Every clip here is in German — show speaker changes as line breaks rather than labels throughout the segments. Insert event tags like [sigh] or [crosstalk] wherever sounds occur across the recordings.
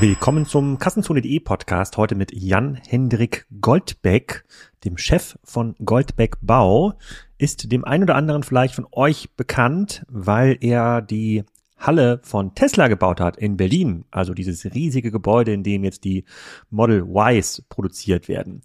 Willkommen zum Kassenzone.de Podcast. Heute mit Jan-Hendrik Goldbeck, dem Chef von Goldbeck Bau. Ist dem einen oder anderen vielleicht von euch bekannt, weil er die Halle von Tesla gebaut hat in Berlin. Also dieses riesige Gebäude, in dem jetzt die Model Ys produziert werden.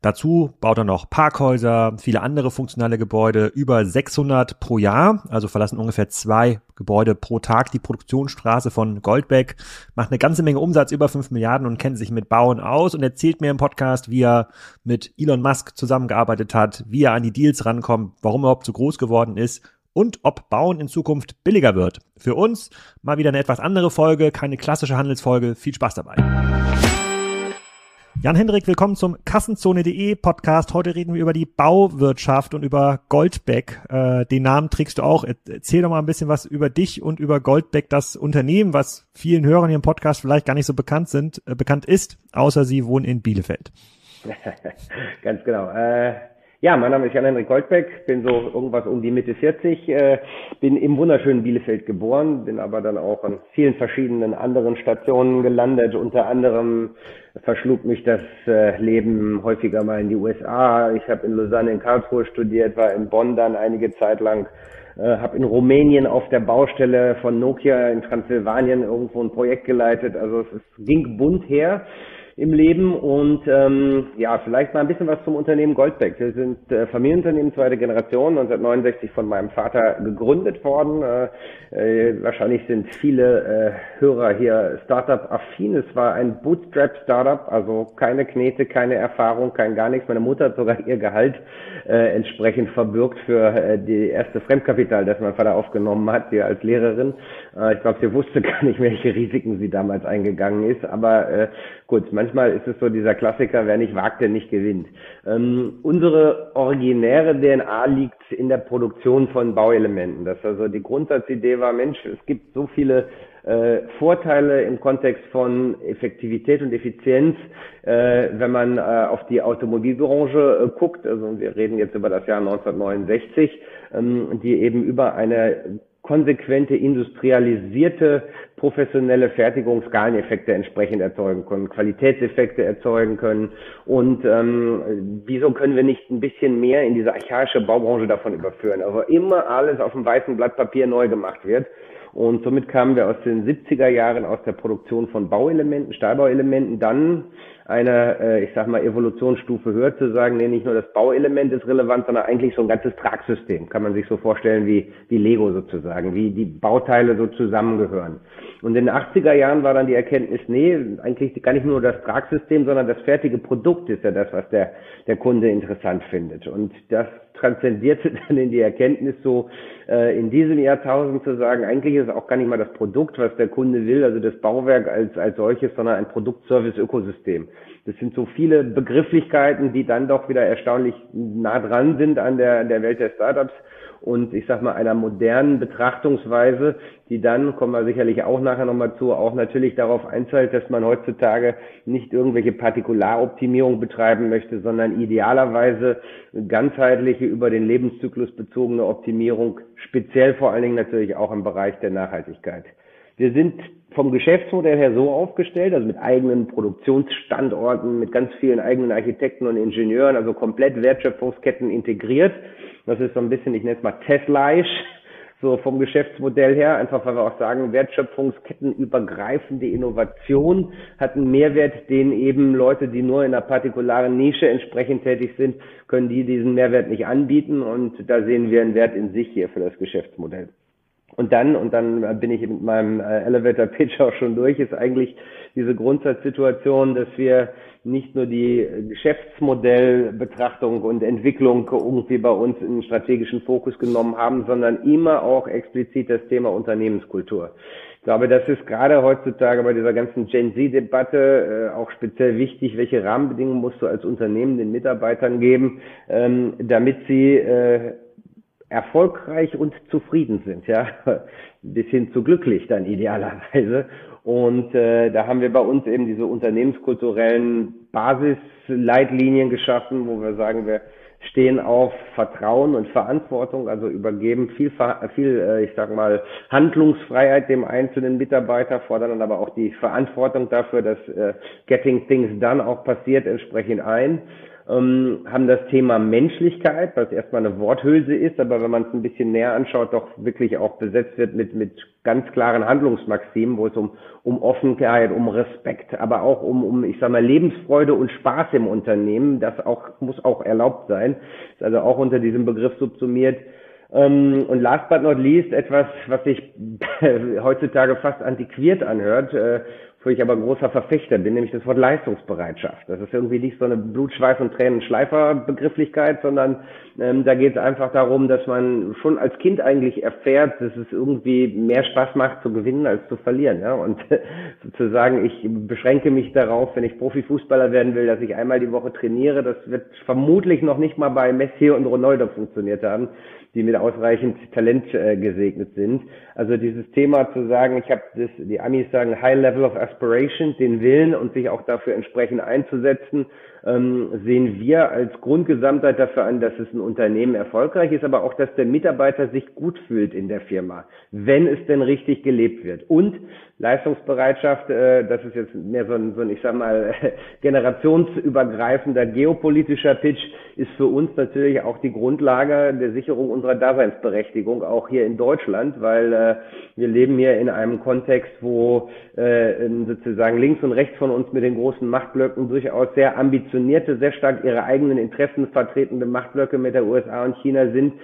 Dazu baut er noch Parkhäuser, viele andere funktionale Gebäude, über 600 pro Jahr, also verlassen ungefähr zwei Gebäude pro Tag die Produktionsstraße von Goldbeck, macht eine ganze Menge Umsatz, über 5 Milliarden und kennt sich mit Bauen aus und erzählt mir im Podcast, wie er mit Elon Musk zusammengearbeitet hat, wie er an die Deals rankommt, warum er überhaupt so groß geworden ist und ob Bauen in Zukunft billiger wird. Für uns mal wieder eine etwas andere Folge, keine klassische Handelsfolge. Viel Spaß dabei. Jan-Hendrik, willkommen zum Kassenzone.de Podcast. Heute reden wir über die Bauwirtschaft und über Goldbeck. Äh, den Namen trägst du auch. Erzähl doch mal ein bisschen was über dich und über Goldbeck, das Unternehmen, was vielen Hörern hier im Podcast vielleicht gar nicht so bekannt sind, äh, bekannt ist, außer sie wohnen in Bielefeld. [laughs]
Ganz genau. Äh ja, mein Name ist Jan-Henrik Goldbeck, bin so irgendwas um die Mitte 40, äh, bin im wunderschönen Bielefeld geboren, bin aber dann auch an vielen verschiedenen anderen Stationen gelandet. Unter anderem verschlug mich das äh, Leben häufiger mal in die USA. Ich habe in Lausanne in Karlsruhe studiert, war in Bonn dann einige Zeit lang, äh, habe in Rumänien auf der Baustelle von Nokia in Transsilvanien irgendwo ein Projekt geleitet. Also es, es ging bunt her im Leben und ähm, ja, vielleicht mal ein bisschen was zum Unternehmen Goldbeck. Wir sind äh, Familienunternehmen zweite Generation, 1969 von meinem Vater gegründet worden. Äh, äh, wahrscheinlich sind viele äh, Hörer hier Startup-affin. Es war ein Bootstrap-Startup, also keine Knete, keine Erfahrung, kein gar nichts. Meine Mutter hat sogar ihr Gehalt äh, entsprechend verbürgt für äh, die erste Fremdkapital, das mein Vater aufgenommen hat, die als Lehrerin. Äh, ich glaube, sie wusste [laughs] gar nicht, welche Risiken sie damals eingegangen ist, aber äh, gut, manchmal ist es so dieser Klassiker, wer nicht wagt, der nicht gewinnt. Ähm, unsere originäre DNA liegt in der Produktion von Bauelementen. Das also die Grundsatzidee war, Mensch, es gibt so viele äh, Vorteile im Kontext von Effektivität und Effizienz, äh, wenn man äh, auf die Automobilbranche äh, guckt. Also wir reden jetzt über das Jahr 1969, ähm, die eben über eine konsequente, industrialisierte, professionelle Fertigungsskaleneffekte entsprechend erzeugen können, Qualitätseffekte erzeugen können. Und ähm, wieso können wir nicht ein bisschen mehr in diese archaische Baubranche davon überführen? Also immer alles auf dem weißen Blatt Papier neu gemacht wird. Und somit kamen wir aus den 70er Jahren aus der Produktion von Bauelementen, Stahlbauelementen, dann eine, äh, ich sag mal, Evolutionsstufe höher zu sagen, nee, nicht nur das Bauelement ist relevant, sondern eigentlich so ein ganzes Tragsystem. Kann man sich so vorstellen wie, wie Lego sozusagen, wie die Bauteile so zusammengehören. Und in den 80er Jahren war dann die Erkenntnis, nee, eigentlich gar nicht nur das Tragsystem, sondern das fertige Produkt ist ja das, was der, der Kunde interessant findet. Und das transzendierte [laughs] dann in die Erkenntnis so, äh, in diesem Jahrtausend zu sagen, eigentlich ist auch gar nicht mal das Produkt, was der Kunde will, also das Bauwerk als, als solches, sondern ein Produkt-Service-Ökosystem. Das sind so viele Begrifflichkeiten, die dann doch wieder erstaunlich nah dran sind an der, an der Welt der Startups und ich sag mal einer modernen Betrachtungsweise, die dann, kommen wir sicherlich auch nachher nochmal zu, auch natürlich darauf einzahlt, dass man heutzutage nicht irgendwelche Partikularoptimierung betreiben möchte, sondern idealerweise ganzheitliche über den Lebenszyklus bezogene Optimierung, speziell vor allen Dingen natürlich auch im Bereich der Nachhaltigkeit. Wir sind vom Geschäftsmodell her so aufgestellt, also mit eigenen Produktionsstandorten, mit ganz vielen eigenen Architekten und Ingenieuren, also komplett Wertschöpfungsketten integriert. Das ist so ein bisschen, ich nenne es mal Teslaisch, [laughs] so vom Geschäftsmodell her, einfach weil wir auch sagen, wertschöpfungskettenübergreifende Innovation hat einen Mehrwert, den eben Leute, die nur in einer partikularen Nische entsprechend tätig sind, können die diesen Mehrwert nicht anbieten und da sehen wir einen Wert in sich hier für das Geschäftsmodell. Und dann, und dann bin ich mit meinem äh, Elevator Pitch auch schon durch, ist eigentlich diese Grundsatzsituation, dass wir nicht nur die Geschäftsmodellbetrachtung und Entwicklung irgendwie bei uns in strategischen Fokus genommen haben, sondern immer auch explizit das Thema Unternehmenskultur. Ich glaube, das ist gerade heutzutage bei dieser ganzen Gen Z-Debatte äh, auch speziell wichtig, welche Rahmenbedingungen musst du als Unternehmen den Mitarbeitern geben, ähm, damit sie äh, erfolgreich und zufrieden sind, ja, bis hin zu glücklich dann idealerweise. Und äh, da haben wir bei uns eben diese unternehmenskulturellen Basisleitlinien geschaffen, wo wir sagen, wir stehen auf Vertrauen und Verantwortung, also übergeben viel, viel äh, ich sag mal, Handlungsfreiheit dem einzelnen Mitarbeiter, fordern dann aber auch die Verantwortung dafür, dass äh, Getting Things Done auch passiert, entsprechend ein ähm, haben das Thema Menschlichkeit, was erstmal eine Worthülse ist, aber wenn man es ein bisschen näher anschaut, doch wirklich auch besetzt wird mit, mit ganz klaren Handlungsmaximen, wo es um, um Offenheit, um Respekt, aber auch um, um, ich sag mal, Lebensfreude und Spaß im Unternehmen. Das auch, muss auch erlaubt sein. Ist also auch unter diesem Begriff subsumiert. Ähm, und last but not least etwas, was sich [laughs] heutzutage fast antiquiert anhört, äh, wo ich aber großer Verfechter bin, nämlich das Wort Leistungsbereitschaft. Das ist irgendwie nicht so eine Blut, Schweiß und Tränen Schleifer Begrifflichkeit, sondern ähm, da geht es einfach darum, dass man schon als Kind eigentlich erfährt, dass es irgendwie mehr Spaß macht zu gewinnen als zu verlieren. Ja? Und [laughs] sozusagen, ich beschränke mich darauf, wenn ich Profifußballer werden will, dass ich einmal die Woche trainiere. Das wird vermutlich noch nicht mal bei Messi und Ronaldo funktioniert haben die mit ausreichend Talent äh, gesegnet sind. Also dieses Thema zu sagen, ich habe das, die Amis sagen High Level of Aspiration, den Willen und sich auch dafür entsprechend einzusetzen, ähm, sehen wir als Grundgesamtheit dafür an, dass es ein Unternehmen erfolgreich ist, aber auch, dass der Mitarbeiter sich gut fühlt in der Firma, wenn es denn richtig gelebt wird. Und Leistungsbereitschaft, äh, das ist jetzt mehr so ein, so ein ich sag mal, [laughs] generationsübergreifender geopolitischer Pitch, ist für uns natürlich auch die Grundlage der Sicherung unserer Daseinsberechtigung, auch hier in Deutschland, weil äh, wir leben hier in einem Kontext, wo äh, sozusagen links und rechts von uns mit den großen Machtblöcken durchaus sehr ambitionierte, sehr stark ihre eigenen Interessen vertretende Machtblöcke mit der USA und China sind,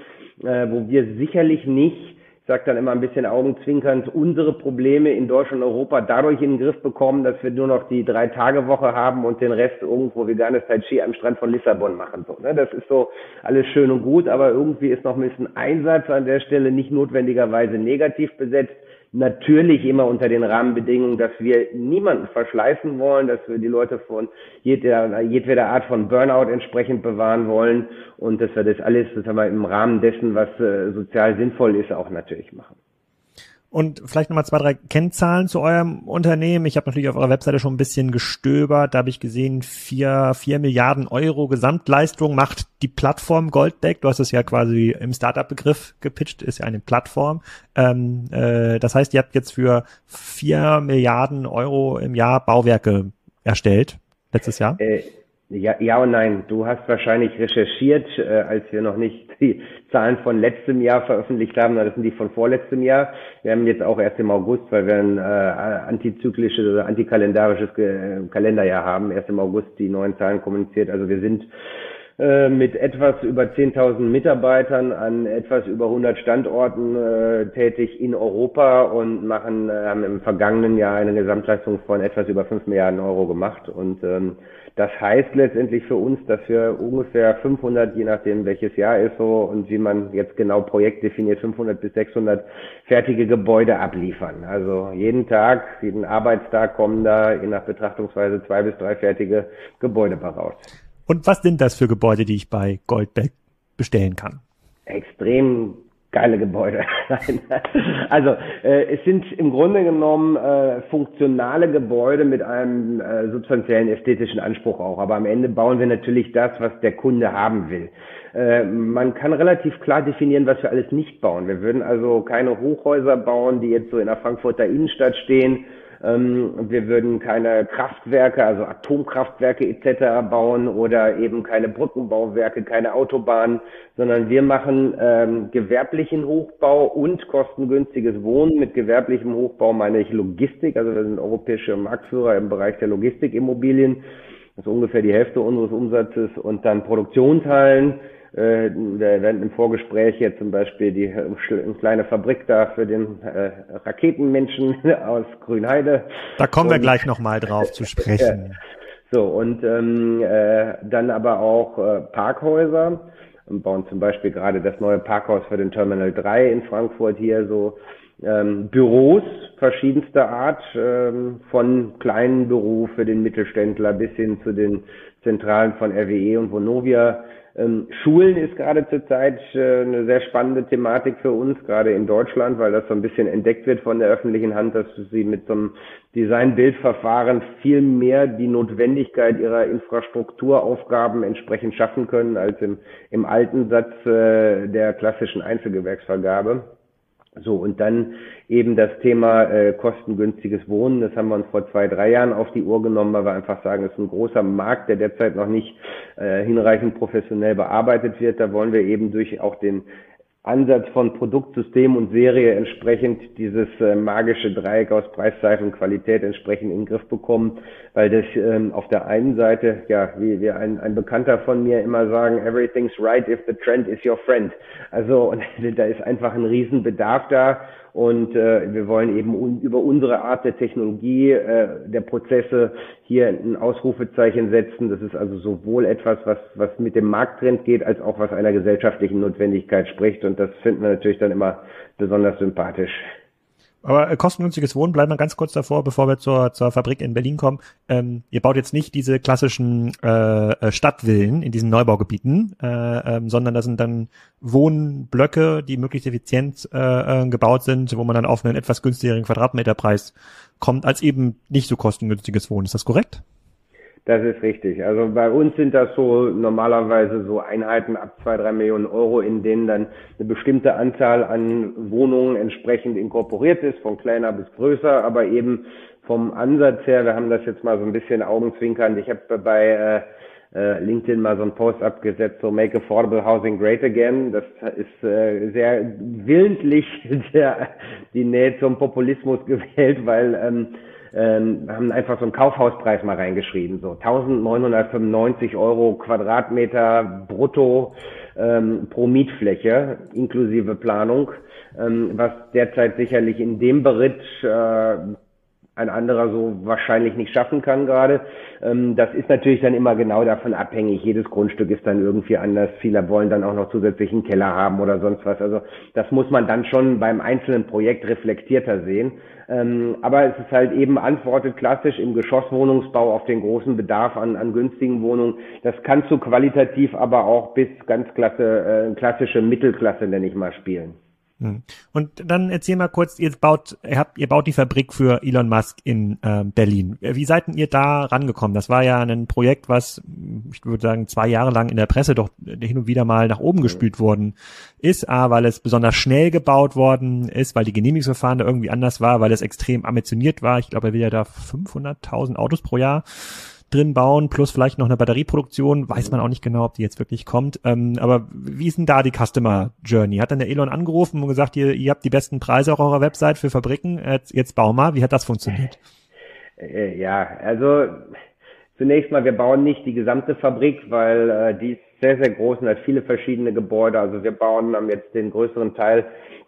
äh, wo wir sicherlich nicht sagt dann immer ein bisschen augenzwinkernd, unsere Probleme in Deutschland und Europa dadurch in den Griff bekommen, dass wir nur noch die Drei-Tage-Woche haben und den Rest irgendwo veganes Tai Chi am Strand von Lissabon machen. So, ne? Das ist so alles schön und gut, aber irgendwie ist noch ein bisschen Einsatz an der Stelle nicht notwendigerweise negativ besetzt. Natürlich immer unter den Rahmenbedingungen, dass wir niemanden verschleißen wollen, dass wir die Leute von jeder, jedweder Art von Burnout entsprechend bewahren wollen und dass wir das alles sagen wir, im Rahmen dessen, was äh, sozial sinnvoll ist, auch natürlich machen.
Und vielleicht nochmal zwei, drei Kennzahlen zu eurem Unternehmen. Ich habe natürlich auf eurer Webseite schon ein bisschen gestöbert. Da habe ich gesehen, vier, vier Milliarden Euro Gesamtleistung macht die Plattform Goldback. Du hast es ja quasi im Startup-Begriff gepitcht, ist ja eine Plattform. Ähm, äh, das heißt, ihr habt jetzt für vier Milliarden Euro im Jahr Bauwerke erstellt, letztes Jahr.
Äh ja, ja und nein. Du hast wahrscheinlich recherchiert, äh, als wir noch nicht die Zahlen von letztem Jahr veröffentlicht haben. Das sind die von vorletztem Jahr. Wir haben jetzt auch erst im August, weil wir ein äh, antizyklisches oder antikalendarisches äh, Kalenderjahr haben, erst im August die neuen Zahlen kommuniziert. Also wir sind äh, mit etwas über 10.000 Mitarbeitern an etwas über 100 Standorten äh, tätig in Europa und machen, äh, haben im vergangenen Jahr eine Gesamtleistung von etwas über 5 Milliarden Euro gemacht und ähm, das heißt letztendlich für uns, dass wir ungefähr 500, je nachdem welches Jahr ist so und wie man jetzt genau Projekt definiert, 500 bis 600 fertige Gebäude abliefern. Also jeden Tag, jeden Arbeitstag kommen da je nach Betrachtungsweise zwei bis drei fertige Gebäude raus.
Und was sind das für Gebäude, die ich bei Goldbeck bestellen kann?
Extrem geile Gebäude. [laughs] also äh, es sind im Grunde genommen äh, funktionale Gebäude mit einem äh, substanziellen ästhetischen Anspruch auch. Aber am Ende bauen wir natürlich das, was der Kunde haben will. Äh, man kann relativ klar definieren, was wir alles nicht bauen. Wir würden also keine Hochhäuser bauen, die jetzt so in der Frankfurter Innenstadt stehen wir würden keine Kraftwerke, also Atomkraftwerke etc. bauen oder eben keine Brückenbauwerke, keine Autobahnen, sondern wir machen ähm, gewerblichen Hochbau und kostengünstiges Wohnen. Mit gewerblichem Hochbau meine ich Logistik, also wir sind europäische Marktführer im Bereich der Logistikimmobilien. Das ist ungefähr die Hälfte unseres Umsatzes und dann Produktionshallen äh, wir werden im Vorgespräch jetzt zum Beispiel die äh, eine kleine Fabrik da für den äh, Raketenmenschen [laughs] aus Grünheide.
Da kommen wir gleich nochmal drauf zu [laughs] sprechen.
so, und ähm, äh, dann aber auch äh, Parkhäuser und bauen zum Beispiel gerade das neue Parkhaus für den Terminal 3 in Frankfurt hier so ähm, Büros verschiedenster Art, ähm, von kleinen Büro für den Mittelständler bis hin zu den Zentralen von RWE und Vonovia Ähm, Schulen ist gerade zurzeit äh, eine sehr spannende Thematik für uns, gerade in Deutschland, weil das so ein bisschen entdeckt wird von der öffentlichen Hand, dass sie mit so einem Design-Bildverfahren viel mehr die Notwendigkeit ihrer Infrastrukturaufgaben entsprechend schaffen können als im, im alten Satz äh, der klassischen Einzelgewerksvergabe. So, und dann eben das Thema äh, kostengünstiges Wohnen. Das haben wir uns vor zwei, drei Jahren auf die Uhr genommen, weil wir einfach sagen, es ist ein großer Markt, der derzeit noch nicht äh, hinreichend professionell bearbeitet wird. Da wollen wir eben durch auch den Ansatz von Produktsystem und Serie entsprechend dieses äh, magische Dreieck aus Preis, und Qualität entsprechend in den Griff bekommen, weil das ähm, auf der einen Seite, ja, wie, wie ein, ein Bekannter von mir immer sagen, everything's right if the trend is your friend. Also und, [laughs] da ist einfach ein Riesenbedarf da und äh, wir wollen eben un über unsere Art der Technologie, äh, der Prozesse hier ein Ausrufezeichen setzen. Das ist also sowohl etwas, was, was mit dem Markttrend geht, als auch was einer gesellschaftlichen Notwendigkeit spricht. Und das finden wir natürlich dann immer besonders sympathisch.
Aber äh, kostengünstiges Wohnen, bleiben wir ganz kurz davor, bevor wir zur, zur Fabrik in Berlin kommen. Ähm, ihr baut jetzt nicht diese klassischen äh, äh Stadtvillen in diesen Neubaugebieten, äh, ähm, sondern das sind dann Wohnblöcke, die möglichst effizient äh, äh, gebaut sind, wo man dann auf einen etwas günstigeren Quadratmeterpreis kommt, als eben nicht so kostengünstiges Wohnen. Ist das korrekt?
Das ist richtig. Also bei uns sind das so normalerweise so Einheiten ab zwei, drei Millionen Euro, in denen dann eine bestimmte Anzahl an Wohnungen entsprechend inkorporiert ist, von kleiner bis größer, aber eben vom Ansatz her, wir haben das jetzt mal so ein bisschen augenzwinkernd. Ich habe bei äh, äh, LinkedIn mal so einen Post abgesetzt, so Make Affordable Housing Great Again. Das ist äh, sehr willentlich [laughs] der, die Nähe zum Populismus [laughs] gewählt, weil ähm, ähm, haben einfach so einen Kaufhauspreis mal reingeschrieben, so 1995 Euro Quadratmeter brutto ähm, pro Mietfläche inklusive Planung, ähm, was derzeit sicherlich in dem Beritt äh, ein anderer so wahrscheinlich nicht schaffen kann gerade. Ähm, das ist natürlich dann immer genau davon abhängig. Jedes Grundstück ist dann irgendwie anders. Viele wollen dann auch noch zusätzlichen Keller haben oder sonst was. Also das muss man dann schon beim einzelnen Projekt reflektierter sehen. Ähm, aber es ist halt eben antwortet klassisch im Geschosswohnungsbau auf den großen Bedarf an, an günstigen Wohnungen. Das kannst du qualitativ aber auch bis ganz klasse, äh, klassische Mittelklasse, nenne ich mal, spielen.
Hm. Und dann erzähl mal kurz, ihr baut, ihr habt, ihr baut die Fabrik für Elon Musk in äh, Berlin. Wie seid ihr da rangekommen? Das war ja ein Projekt, was, ich würde sagen, zwei Jahre lang in der Presse doch hin und wieder mal nach oben gespült worden ist. A, weil es besonders schnell gebaut worden ist, weil die Genehmigungsverfahren da irgendwie anders war, weil es extrem ambitioniert war. Ich glaube, er will ja da 500.000 Autos pro Jahr drin bauen, plus vielleicht noch eine Batterieproduktion. Weiß man auch nicht genau, ob die jetzt wirklich kommt. Ähm, aber wie ist denn da die Customer Journey? Hat dann der Elon angerufen und gesagt, ihr, ihr habt die besten Preise auf eurer Website für Fabriken, jetzt, jetzt bau mal. Wie hat das funktioniert?
Äh, ja, also zunächst mal, wir bauen nicht die gesamte Fabrik, weil äh, die ist sehr, sehr groß und hat viele verschiedene Gebäude. Also wir bauen, haben jetzt den größeren Teil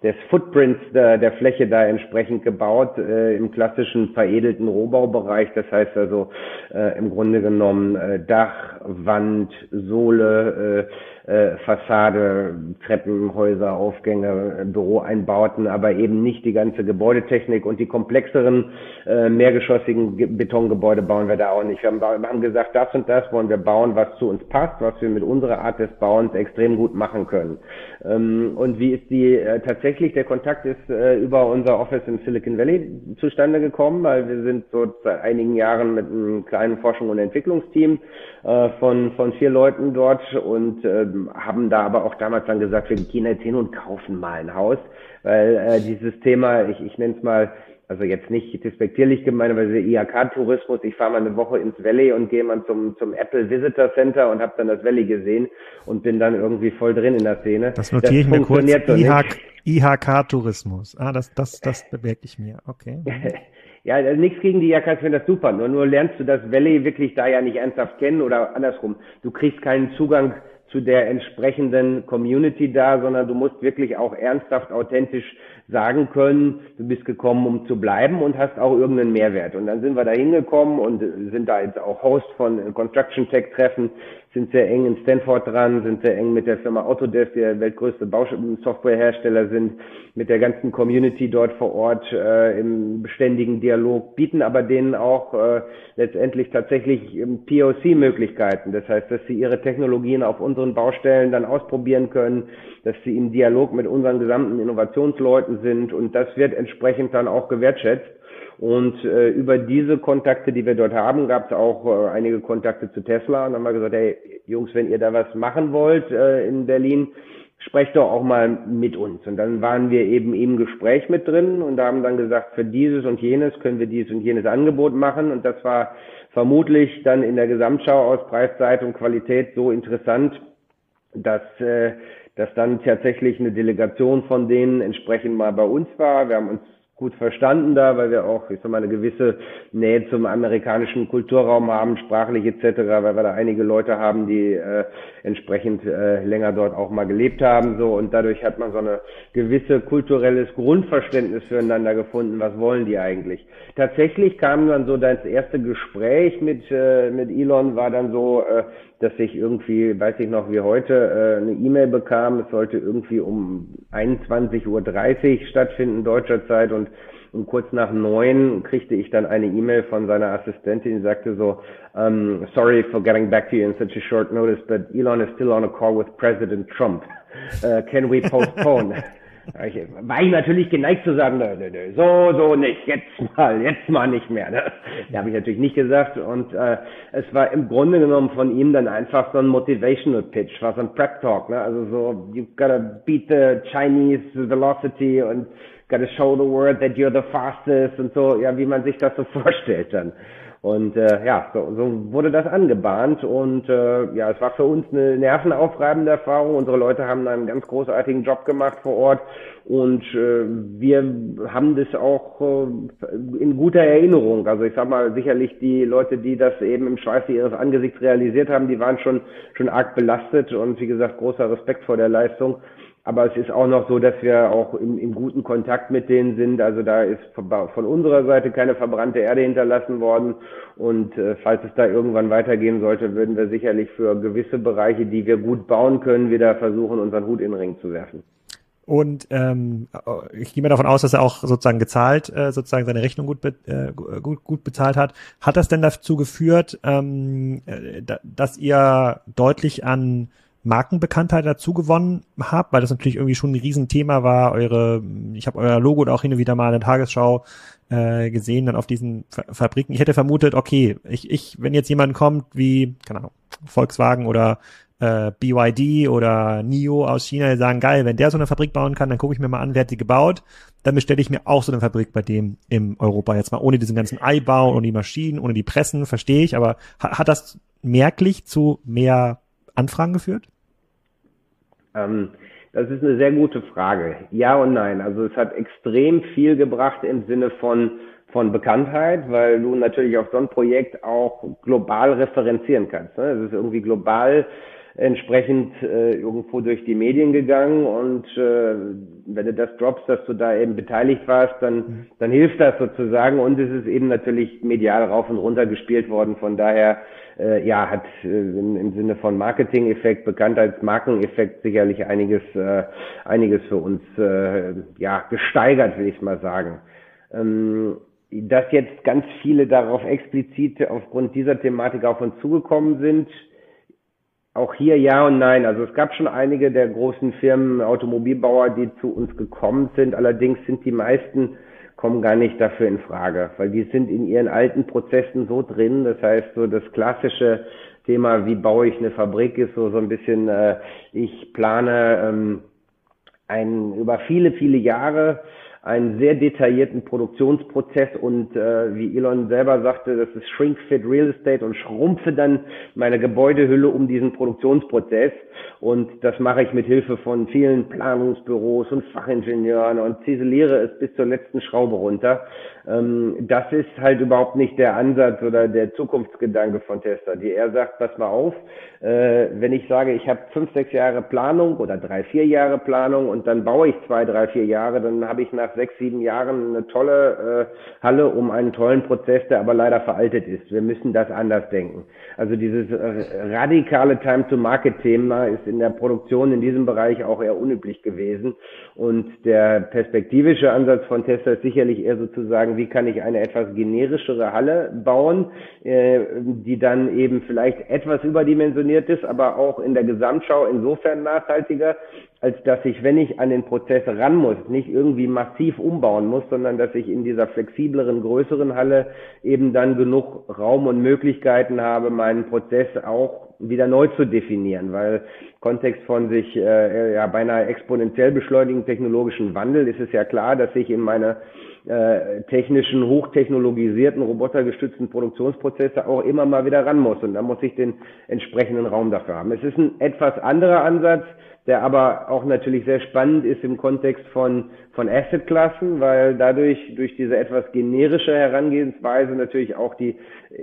des Footprints der, der Fläche da entsprechend gebaut, äh, im klassischen veredelten Rohbaubereich. Das heißt also äh, im Grunde genommen äh, Dach, Wand, Sohle, äh, äh, Fassade, Treppenhäuser, Aufgänge, Büroeinbauten, aber eben nicht die ganze Gebäudetechnik und die komplexeren äh, mehrgeschossigen Betongebäude bauen wir da auch nicht. Wir haben, wir haben gesagt, das und das wollen wir bauen, was zu uns passt, was wir mit unserer Art des Bauens extrem gut machen können. Ähm, und wie ist die äh, tatsächlich, der Kontakt ist äh, über unser Office im Silicon Valley zustande gekommen, weil wir sind so seit einigen Jahren mit einem kleinen Forschung- und Entwicklungsteam äh, von, von vier Leuten dort und äh, haben da aber auch damals dann gesagt, wir gehen jetzt hin und kaufen mal ein Haus, weil äh, dieses Thema, ich, ich nenne es mal, also jetzt nicht despektierlich gemeint, aber der IHK-Tourismus, ich fahre mal eine Woche ins Valley und gehe mal zum, zum Apple Visitor Center und habe dann das Valley gesehen und bin dann irgendwie voll drin in der Szene.
Das notiere ich mir kurz. IHK-Tourismus. Ah, das, das, das [laughs] bemerke ich mir. Okay.
Ja, also nichts gegen die IHK, ich finde das super. Nur, nur lernst du das Valley wirklich da ja nicht ernsthaft kennen oder andersrum. Du kriegst keinen Zugang zu der entsprechenden Community da, sondern du musst wirklich auch ernsthaft authentisch sagen können, du bist gekommen, um zu bleiben und hast auch irgendeinen Mehrwert. Und dann sind wir da hingekommen und sind da jetzt auch Host von Construction Tech Treffen sind sehr eng in Stanford dran, sind sehr eng mit der Firma Autodesk, der weltgrößte Bausoftwarehersteller sind, mit der ganzen Community dort vor Ort äh, im beständigen Dialog, bieten aber denen auch äh, letztendlich tatsächlich ähm, POC-Möglichkeiten. Das heißt, dass sie ihre Technologien auf unseren Baustellen dann ausprobieren können, dass sie im Dialog mit unseren gesamten Innovationsleuten sind und das wird entsprechend dann auch gewertschätzt. Und äh, über diese Kontakte, die wir dort haben, gab es auch äh, einige Kontakte zu Tesla. Und dann haben wir gesagt, hey Jungs, wenn ihr da was machen wollt äh, in Berlin, sprecht doch auch mal mit uns. Und dann waren wir eben im Gespräch mit drin und haben dann gesagt, für dieses und jenes können wir dieses und jenes Angebot machen. Und das war vermutlich dann in der Gesamtschau aus Preiszeit und Qualität so interessant, dass, äh, dass dann tatsächlich eine Delegation von denen entsprechend mal bei uns war. Wir haben uns gut verstanden da, weil wir auch, ich sag mal, eine gewisse Nähe zum amerikanischen Kulturraum haben, sprachlich etc., weil wir da einige Leute haben, die äh, entsprechend äh, länger dort auch mal gelebt haben, so und dadurch hat man so eine gewisse kulturelles Grundverständnis füreinander gefunden. Was wollen die eigentlich? Tatsächlich kam dann so das erste Gespräch mit äh, mit Elon war dann so, äh, dass ich irgendwie, weiß ich noch wie heute, äh, eine E-Mail bekam. Es sollte irgendwie um 21.30 Uhr stattfinden deutscher Zeit und und kurz nach neun kriegte ich dann eine E-Mail von seiner Assistentin, die sagte so, um, sorry for getting back to you in such a short notice, but Elon is still on a call with President Trump. Uh, can we postpone? [laughs] Ich, war ich natürlich geneigt zu sagen, nö, nö, nö, so, so nicht, jetzt mal, jetzt mal nicht mehr. Ne? Da habe ich natürlich nicht gesagt und äh, es war im Grunde genommen von ihm dann einfach so ein Motivational Pitch, war so ein Prep Talk, ne? also so, you've gotta beat the Chinese velocity und gotta show the world that you're the fastest und so, ja, wie man sich das so [laughs] vorstellt dann. Und äh, ja, so, so wurde das angebahnt und äh, ja, es war für uns eine nervenaufreibende Erfahrung. Unsere Leute haben einen ganz großartigen Job gemacht vor Ort und äh, wir haben das auch äh, in guter Erinnerung. Also ich sag mal, sicherlich die Leute, die das eben im Schweiße ihres Angesichts realisiert haben, die waren schon schon arg belastet und wie gesagt großer Respekt vor der Leistung. Aber es ist auch noch so, dass wir auch im, im guten Kontakt mit denen sind. Also da ist von unserer Seite keine verbrannte Erde hinterlassen worden. Und äh, falls es da irgendwann weitergehen sollte, würden wir sicherlich für gewisse Bereiche, die wir gut bauen können, wieder versuchen, unseren Hut in den Ring zu werfen.
Und ähm, ich gehe mir davon aus, dass er auch sozusagen gezahlt, äh, sozusagen seine Rechnung gut, be äh, gut, gut bezahlt hat. Hat das denn dazu geführt, ähm, äh, dass ihr deutlich an Markenbekanntheit dazu gewonnen habt, weil das natürlich irgendwie schon ein Riesenthema war. Eure, ich habe euer Logo da auch hin und wieder mal in der Tagesschau äh, gesehen, dann auf diesen Fa Fabriken. Ich hätte vermutet, okay, ich, ich, wenn jetzt jemand kommt wie, keine Ahnung, Volkswagen oder äh, BYD oder NIO aus China, die sagen, geil, wenn der so eine Fabrik bauen kann, dann gucke ich mir mal an, wer hat die gebaut, dann bestelle ich mir auch so eine Fabrik bei dem im Europa. Jetzt mal ohne diesen ganzen Eibau, ohne die Maschinen, ohne die Pressen, verstehe ich, aber hat, hat das merklich zu mehr Anfragen geführt?
Ähm, das ist eine sehr gute Frage. Ja und nein. Also es hat extrem viel gebracht im Sinne von von Bekanntheit, weil du natürlich auf so ein Projekt auch global referenzieren kannst. Ne? Es ist irgendwie global entsprechend äh, irgendwo durch die Medien gegangen und äh, wenn du das droppst, dass du da eben beteiligt warst, dann, dann hilft das sozusagen und es ist eben natürlich medial rauf und runter gespielt worden. Von daher äh, ja, hat äh, im, im Sinne von Marketing-Effekt, Bekanntheits-Markeneffekt sicherlich einiges, äh, einiges für uns äh, ja, gesteigert, will ich mal sagen. Ähm, dass jetzt ganz viele darauf explizit aufgrund dieser Thematik auf uns zugekommen sind, auch hier ja und nein. Also es gab schon einige der großen Firmen, Automobilbauer, die zu uns gekommen sind. Allerdings sind die meisten kommen gar nicht dafür in Frage, weil die sind in ihren alten Prozessen so drin. Das heißt, so das klassische Thema, wie baue ich eine Fabrik, ist so so ein bisschen, äh, ich plane ähm, ein über viele viele Jahre einen sehr detaillierten Produktionsprozess und äh, wie Elon selber sagte, das ist Shrink Fit Real Estate und schrumpfe dann meine Gebäudehülle um diesen Produktionsprozess und das mache ich mit Hilfe von vielen Planungsbüros und Fachingenieuren und ziseliere es bis zur letzten Schraube runter. Ähm, das ist halt überhaupt nicht der Ansatz oder der Zukunftsgedanke von Tesla, die er sagt, pass mal auf, äh, wenn ich sage, ich habe fünf, sechs Jahre Planung oder drei, vier Jahre Planung und dann baue ich zwei, drei, vier Jahre, dann habe ich nach sechs, sieben Jahren eine tolle äh, Halle um einen tollen Prozess, der aber leider veraltet ist. Wir müssen das anders denken. Also dieses äh, radikale Time-to-Market-Thema ist in der Produktion in diesem Bereich auch eher unüblich gewesen. Und der perspektivische Ansatz von Tesla ist sicherlich eher sozusagen, wie kann ich eine etwas generischere Halle bauen, äh, die dann eben vielleicht etwas überdimensioniert ist, aber auch in der Gesamtschau insofern nachhaltiger, als dass ich, wenn ich an den Prozess ran muss, nicht irgendwie massiv umbauen muss, sondern dass ich in dieser flexibleren, größeren Halle eben dann genug Raum und Möglichkeiten habe, meinen Prozess auch wieder neu zu definieren, weil Kontext von sich äh, ja beinahe exponentiell beschleunigen technologischen Wandel ist es ja klar, dass ich in meine äh, technischen, hochtechnologisierten, robotergestützten Produktionsprozesse auch immer mal wieder ran muss. Und da muss ich den entsprechenden Raum dafür haben. Es ist ein etwas anderer Ansatz, der aber auch natürlich sehr spannend ist im Kontext von, von Assetklassen, weil dadurch, durch diese etwas generische Herangehensweise natürlich auch die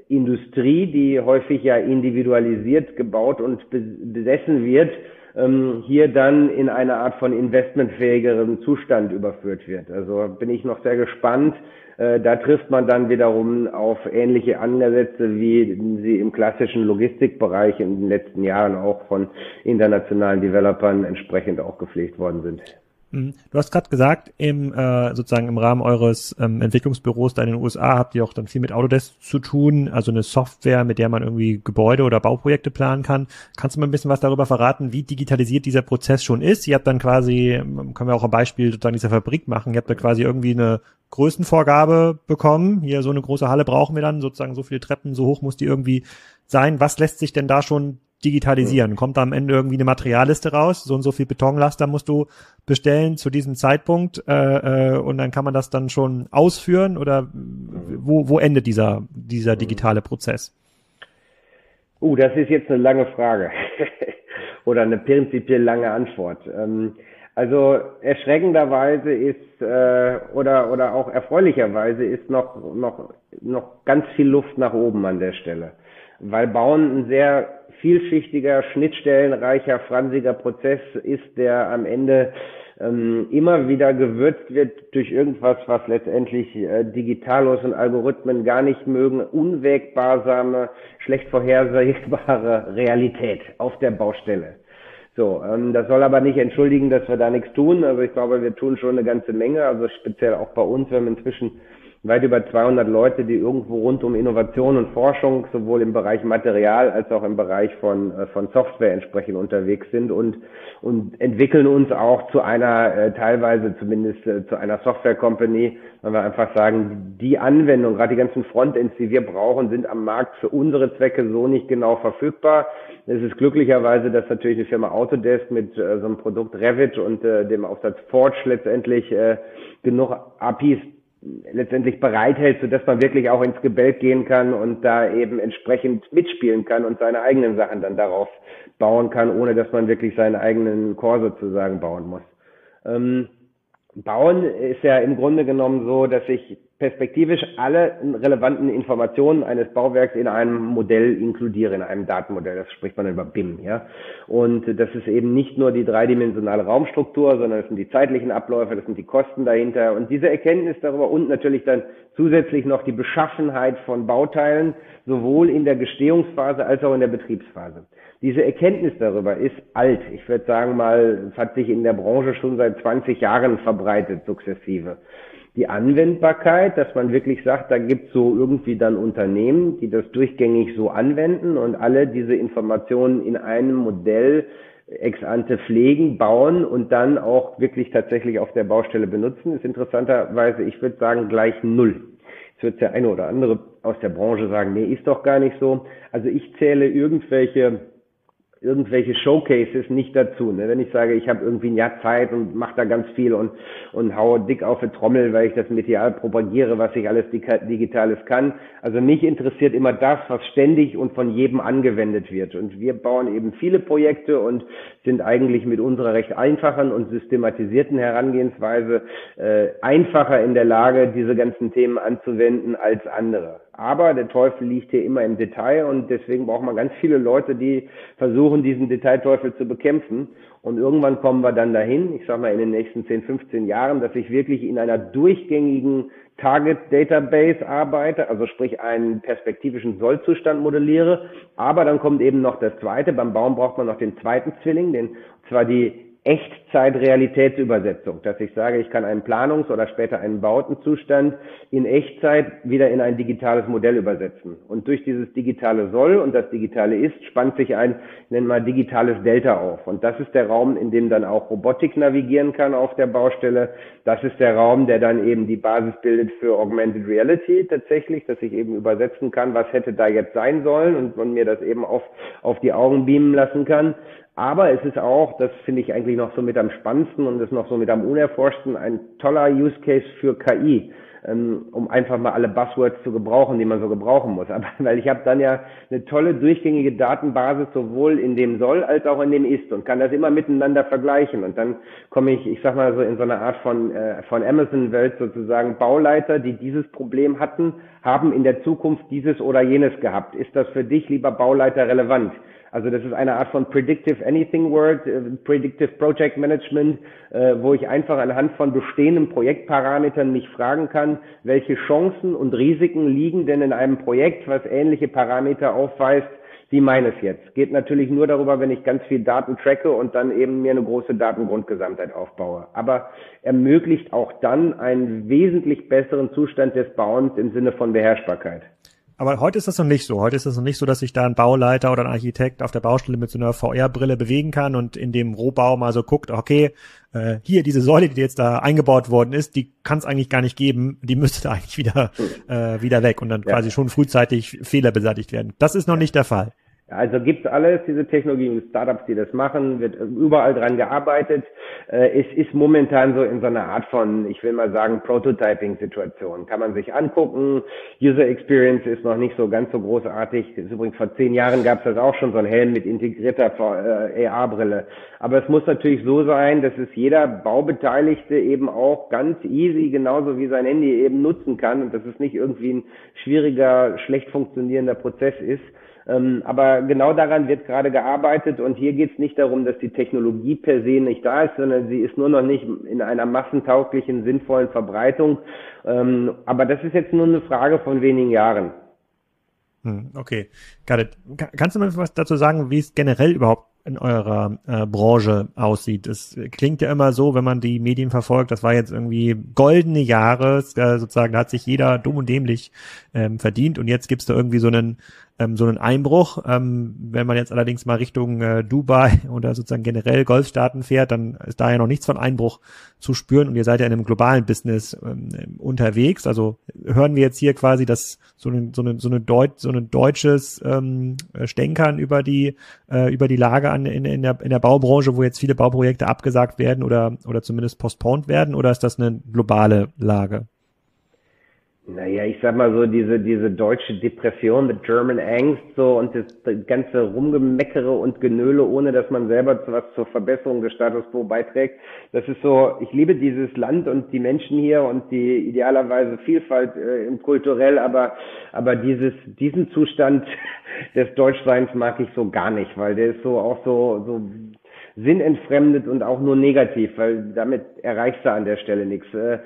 Industrie, die häufig ja individualisiert gebaut und besessen wird, ähm, hier dann in eine Art von investmentfähigeren Zustand überführt wird. Also bin ich noch sehr gespannt. Äh, da trifft man dann wiederum auf ähnliche Ansätze, wie sie im klassischen Logistikbereich in den letzten Jahren auch von internationalen Developern entsprechend auch gepflegt worden sind.
Mhm. Du hast gerade gesagt, im äh, sozusagen im Rahmen eures ähm, Entwicklungsbüros da in den USA habt ihr auch dann viel mit Autodesk zu tun, also eine Software, mit der man irgendwie Gebäude oder Bauprojekte planen kann. Kannst du mal ein bisschen was darüber verraten, wie digitalisiert dieser Prozess schon ist? Ihr habt dann quasi, ähm, können wir auch ein Beispiel sozusagen dieser Fabrik machen, ihr habt da quasi irgendwie eine Größenvorgabe bekommen. Hier so eine große Halle brauchen wir dann, sozusagen so viele Treppen, so hoch muss die irgendwie sein. Was lässt sich denn da schon digitalisieren? Kommt da am Ende irgendwie eine Materialliste raus? So und so viel Betonlaster musst du bestellen zu diesem Zeitpunkt äh, äh, und dann kann man das dann schon ausführen oder wo, wo endet dieser, dieser digitale Prozess?
Uh, das ist jetzt eine lange Frage [laughs] oder eine prinzipiell lange Antwort. Ähm, also erschreckenderweise ist äh, oder oder auch erfreulicherweise ist noch noch noch ganz viel Luft nach oben an der Stelle, weil Bauen ein sehr vielschichtiger, schnittstellenreicher, fransiger Prozess ist, der am Ende ähm, immer wieder gewürzt wird durch irgendwas, was letztendlich äh, Digitalos und Algorithmen gar nicht mögen, unwägbare, schlecht vorhersehbare [laughs] Realität auf der Baustelle. So, ähm, das soll aber nicht entschuldigen, dass wir da nichts tun. Also ich glaube, wir tun schon eine ganze Menge. Also speziell auch bei uns, wir haben inzwischen weit über 200 Leute, die irgendwo rund um Innovation und Forschung sowohl im Bereich Material als auch im Bereich von, äh, von Software entsprechend unterwegs sind und, und entwickeln uns auch zu einer, äh, teilweise zumindest äh, zu einer Software Company, weil wir einfach sagen, die Anwendung, gerade die ganzen Frontends, die wir brauchen, sind am Markt für unsere Zwecke so nicht genau verfügbar. Es ist glücklicherweise, dass natürlich die Firma Autodesk mit äh, so einem Produkt Revit und äh, dem Aufsatz Forge letztendlich äh, genug APIs letztendlich bereithält, sodass man wirklich auch ins Gebälk gehen kann und da eben entsprechend mitspielen kann und seine eigenen Sachen dann darauf bauen kann, ohne dass man wirklich seinen eigenen Core sozusagen bauen muss. Ähm, bauen ist ja im Grunde genommen so, dass ich perspektivisch alle relevanten Informationen eines Bauwerks in einem Modell inkludiere, in einem Datenmodell. Das spricht man über BIM, ja. Und das ist eben nicht nur die dreidimensionale Raumstruktur, sondern es sind die zeitlichen Abläufe, das sind die Kosten dahinter. Und diese Erkenntnis darüber und natürlich dann zusätzlich noch die Beschaffenheit von Bauteilen, sowohl in der Gestehungsphase als auch in der Betriebsphase. Diese Erkenntnis darüber ist alt. Ich würde sagen mal, es hat sich in der Branche schon seit 20 Jahren verbreitet, sukzessive die Anwendbarkeit, dass man wirklich sagt, da gibt es so irgendwie dann Unternehmen, die das durchgängig so anwenden und alle diese Informationen in einem Modell ex ante pflegen, bauen und dann auch wirklich tatsächlich auf der Baustelle benutzen, ist interessanterweise, ich würde sagen, gleich null. Jetzt wird der eine oder andere aus der Branche sagen, nee, ist doch gar nicht so. Also ich zähle irgendwelche irgendwelche Showcases nicht dazu. Ne? Wenn ich sage, ich habe irgendwie ein Jahr Zeit und mache da ganz viel und, und haue dick auf die Trommel, weil ich das medial propagiere, was ich alles Digitales kann. Also mich interessiert immer das, was ständig und von jedem angewendet wird. Und wir bauen eben viele Projekte und sind eigentlich mit unserer recht einfachen und systematisierten Herangehensweise äh, einfacher in der Lage, diese ganzen Themen anzuwenden als andere. Aber der Teufel liegt hier immer im Detail und deswegen braucht man ganz viele Leute, die versuchen, diesen Detailteufel zu bekämpfen. Und irgendwann kommen wir dann dahin, ich sage mal in den nächsten 10, 15 Jahren, dass ich wirklich in einer durchgängigen Target Database arbeite, also sprich einen perspektivischen Sollzustand modelliere. Aber dann kommt eben noch das zweite. Beim Baum braucht man noch den zweiten Zwilling, den, zwar die Echtzeit-Realitätsübersetzung, dass ich sage, ich kann einen Planungs- oder später einen Bautenzustand in Echtzeit wieder in ein digitales Modell übersetzen. Und durch dieses digitale Soll und das digitale Ist spannt sich ein, nennen wir digitales Delta auf. Und das ist der Raum, in dem dann auch Robotik navigieren kann auf der Baustelle. Das ist der Raum, der dann eben die Basis bildet für Augmented Reality tatsächlich, dass ich eben übersetzen kann, was hätte da jetzt sein sollen und man mir das eben auf, auf die Augen beamen lassen kann. Aber es ist auch, das finde ich eigentlich noch so mit am spannendsten und ist noch so mit am unerforschten, ein toller Use Case für KI, ähm, um einfach mal alle Buzzwords zu gebrauchen, die man so gebrauchen muss. Aber [laughs] weil ich habe dann ja eine tolle durchgängige Datenbasis sowohl in dem soll als auch in dem ist und kann das immer miteinander vergleichen. Und dann komme ich, ich sag mal so in so eine Art von äh, von Amazon-Welt sozusagen Bauleiter, die dieses Problem hatten, haben in der Zukunft dieses oder jenes gehabt. Ist das für dich, lieber Bauleiter, relevant? Also das ist eine Art von Predictive Anything World, äh, Predictive Project Management, äh, wo ich einfach anhand von bestehenden Projektparametern mich fragen kann, welche Chancen und Risiken liegen denn in einem Projekt, was ähnliche Parameter aufweist, wie meines jetzt. Geht natürlich nur darüber, wenn ich ganz viel Daten tracke und dann eben mir eine große Datengrundgesamtheit aufbaue. Aber ermöglicht auch dann einen wesentlich besseren Zustand des Bauens im Sinne von Beherrschbarkeit.
Aber heute ist das noch nicht so. Heute ist es noch nicht so, dass sich da ein Bauleiter oder ein Architekt auf der Baustelle mit so einer VR-Brille bewegen kann und in dem Rohbau mal so guckt, okay, äh, hier diese Säule, die jetzt da eingebaut worden ist, die kann es eigentlich gar nicht geben. Die müsste da eigentlich wieder, äh, wieder weg und dann ja. quasi schon frühzeitig Fehler beseitigt werden. Das ist noch nicht der Fall.
Also gibt alles, diese Technologien, Startups, die das machen, wird überall dran gearbeitet. Äh, es ist momentan so in so einer Art von, ich will mal sagen, Prototyping-Situation. Kann man sich angucken. User Experience ist noch nicht so ganz so großartig. Ist übrigens vor zehn Jahren gab es das auch schon, so ein Helm mit integrierter äh, AR-Brille. Aber es muss natürlich so sein, dass es jeder Baubeteiligte eben auch ganz easy, genauso wie sein Handy eben nutzen kann und dass es nicht irgendwie ein schwieriger, schlecht funktionierender Prozess ist. Ähm, aber genau daran wird gerade gearbeitet und hier geht es nicht darum, dass die Technologie per se nicht da ist, sondern sie ist nur noch nicht in einer massentauglichen, sinnvollen Verbreitung. Ähm, aber das ist jetzt nur eine Frage von wenigen Jahren.
Hm, okay, got it. Kannst du mir was dazu sagen, wie es generell überhaupt in eurer äh, Branche aussieht. Es klingt ja immer so, wenn man die Medien verfolgt, das war jetzt irgendwie goldene Jahre, äh, sozusagen, da hat sich jeder dumm und dämlich ähm, verdient und jetzt gibt's da irgendwie so einen ähm, so einen Einbruch. Ähm, wenn man jetzt allerdings mal Richtung äh, Dubai [laughs] oder sozusagen generell Golfstaaten fährt, dann ist da ja noch nichts von Einbruch zu spüren und ihr seid ja in einem globalen Business ähm, unterwegs. Also hören wir jetzt hier quasi das so ein so eine so eine Deut so deutsches ähm, Stänkern über die äh, über die Lage an in, in der in der Baubranche, wo jetzt viele Bauprojekte abgesagt werden oder oder zumindest postponed werden, oder ist das eine globale Lage?
Naja, ich sag mal so, diese, diese deutsche Depression mit German Angst so und das, ganze Rumgemeckere und Genöle, ohne dass man selber was zur Verbesserung des Status quo beiträgt. Das ist so, ich liebe dieses Land und die Menschen hier und die idealerweise Vielfalt äh, im kulturell, aber, aber dieses, diesen Zustand [laughs] des Deutschseins mag ich so gar nicht, weil der ist so auch so, so sinnentfremdet und auch nur negativ, weil damit erreichst du an der Stelle nichts. Äh,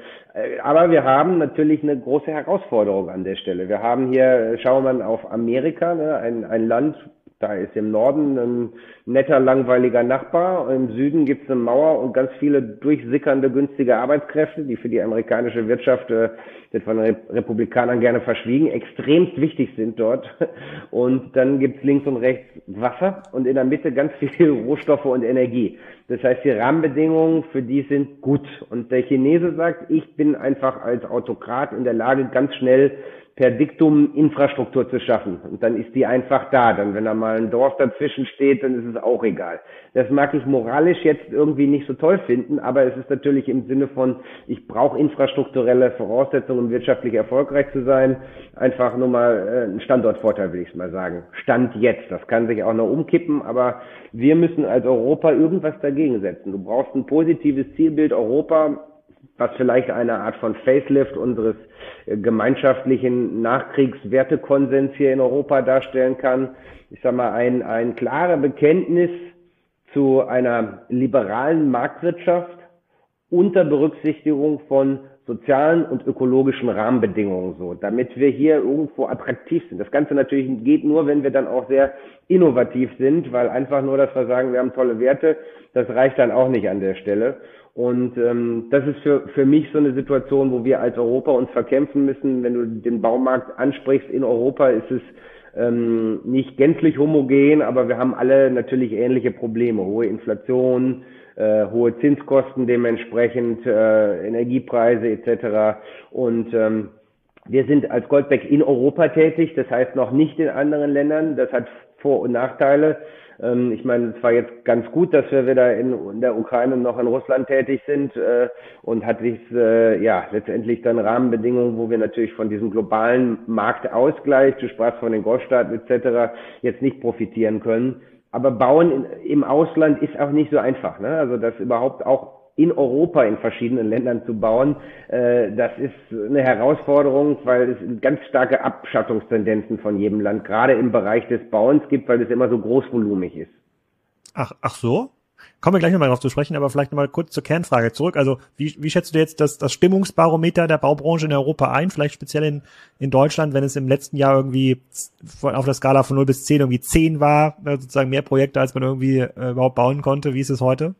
aber wir haben natürlich eine große Herausforderung an der Stelle. Wir haben hier, schauen wir mal auf Amerika, ne, ein, ein Land, da ist im Norden ein netter, langweiliger Nachbar. Im Süden gibt es eine Mauer und ganz viele durchsickernde, günstige Arbeitskräfte, die für die amerikanische Wirtschaft, äh, wird von Republikanern gerne verschwiegen, extremst wichtig sind dort. [laughs] Und dann gibt es links und rechts Wasser und in der Mitte ganz viel [laughs] Rohstoffe und Energie. Das heißt, die Rahmenbedingungen für die sind gut. Und der Chinese sagt, ich bin einfach als Autokrat in der Lage, ganz schnell per Diktum Infrastruktur zu schaffen. Und dann ist die einfach da. Dann, wenn da mal ein Dorf dazwischen steht, dann ist es auch egal. Das mag ich moralisch jetzt irgendwie nicht so toll finden, aber es ist natürlich im Sinne von, ich brauche infrastrukturelle Voraussetzungen, um wirtschaftlich erfolgreich zu sein, einfach nur mal äh, ein Standortvorteil, will ich mal sagen. Stand jetzt. Das kann sich auch noch umkippen, aber wir müssen als Europa irgendwas dagegen setzen. Du brauchst ein positives Zielbild Europa was vielleicht eine Art von Facelift unseres äh, gemeinschaftlichen Nachkriegswertekonsens hier in Europa darstellen kann. Ich sage mal, ein, ein klares Bekenntnis zu einer liberalen Marktwirtschaft unter Berücksichtigung von sozialen und ökologischen Rahmenbedingungen so, damit wir hier irgendwo attraktiv sind. Das Ganze natürlich geht nur, wenn wir dann auch sehr innovativ sind, weil einfach nur, dass wir sagen, wir haben tolle Werte, das reicht dann auch nicht an der Stelle. Und ähm, das ist für, für mich so eine Situation, wo wir als Europa uns verkämpfen müssen. Wenn du den Baumarkt ansprichst in Europa, ist es ähm, nicht gänzlich homogen, aber wir haben alle natürlich ähnliche Probleme. Hohe Inflation, äh, hohe Zinskosten dementsprechend, äh, Energiepreise etc. Und ähm, wir sind als Goldbeck in Europa tätig, das heißt noch nicht in anderen Ländern. Das hat Vor- und Nachteile. Ähm, ich meine, es war jetzt ganz gut, dass wir wieder in, in der Ukraine noch in Russland tätig sind äh, und hat sich äh, ja letztendlich dann Rahmenbedingungen, wo wir natürlich von diesem globalen Marktausgleich, du sprachst von den Golfstaaten etc., jetzt nicht profitieren können. Aber Bauen in, im Ausland ist auch nicht so einfach. Ne? Also das überhaupt auch in Europa in verschiedenen Ländern zu bauen, äh, das ist eine Herausforderung, weil es ganz starke Abschattungstendenzen von jedem Land, gerade im Bereich des Bauens gibt, weil es immer so großvolumig ist.
Ach, ach so? Kommen wir gleich nochmal drauf zu sprechen, aber vielleicht nochmal kurz zur Kernfrage zurück. Also wie, wie schätzt du jetzt das, das Stimmungsbarometer der Baubranche in Europa ein? Vielleicht speziell in, in Deutschland, wenn es im letzten Jahr irgendwie auf der Skala von 0 bis 10 irgendwie 10 war, sozusagen mehr Projekte, als man irgendwie äh, überhaupt bauen konnte. Wie ist es heute?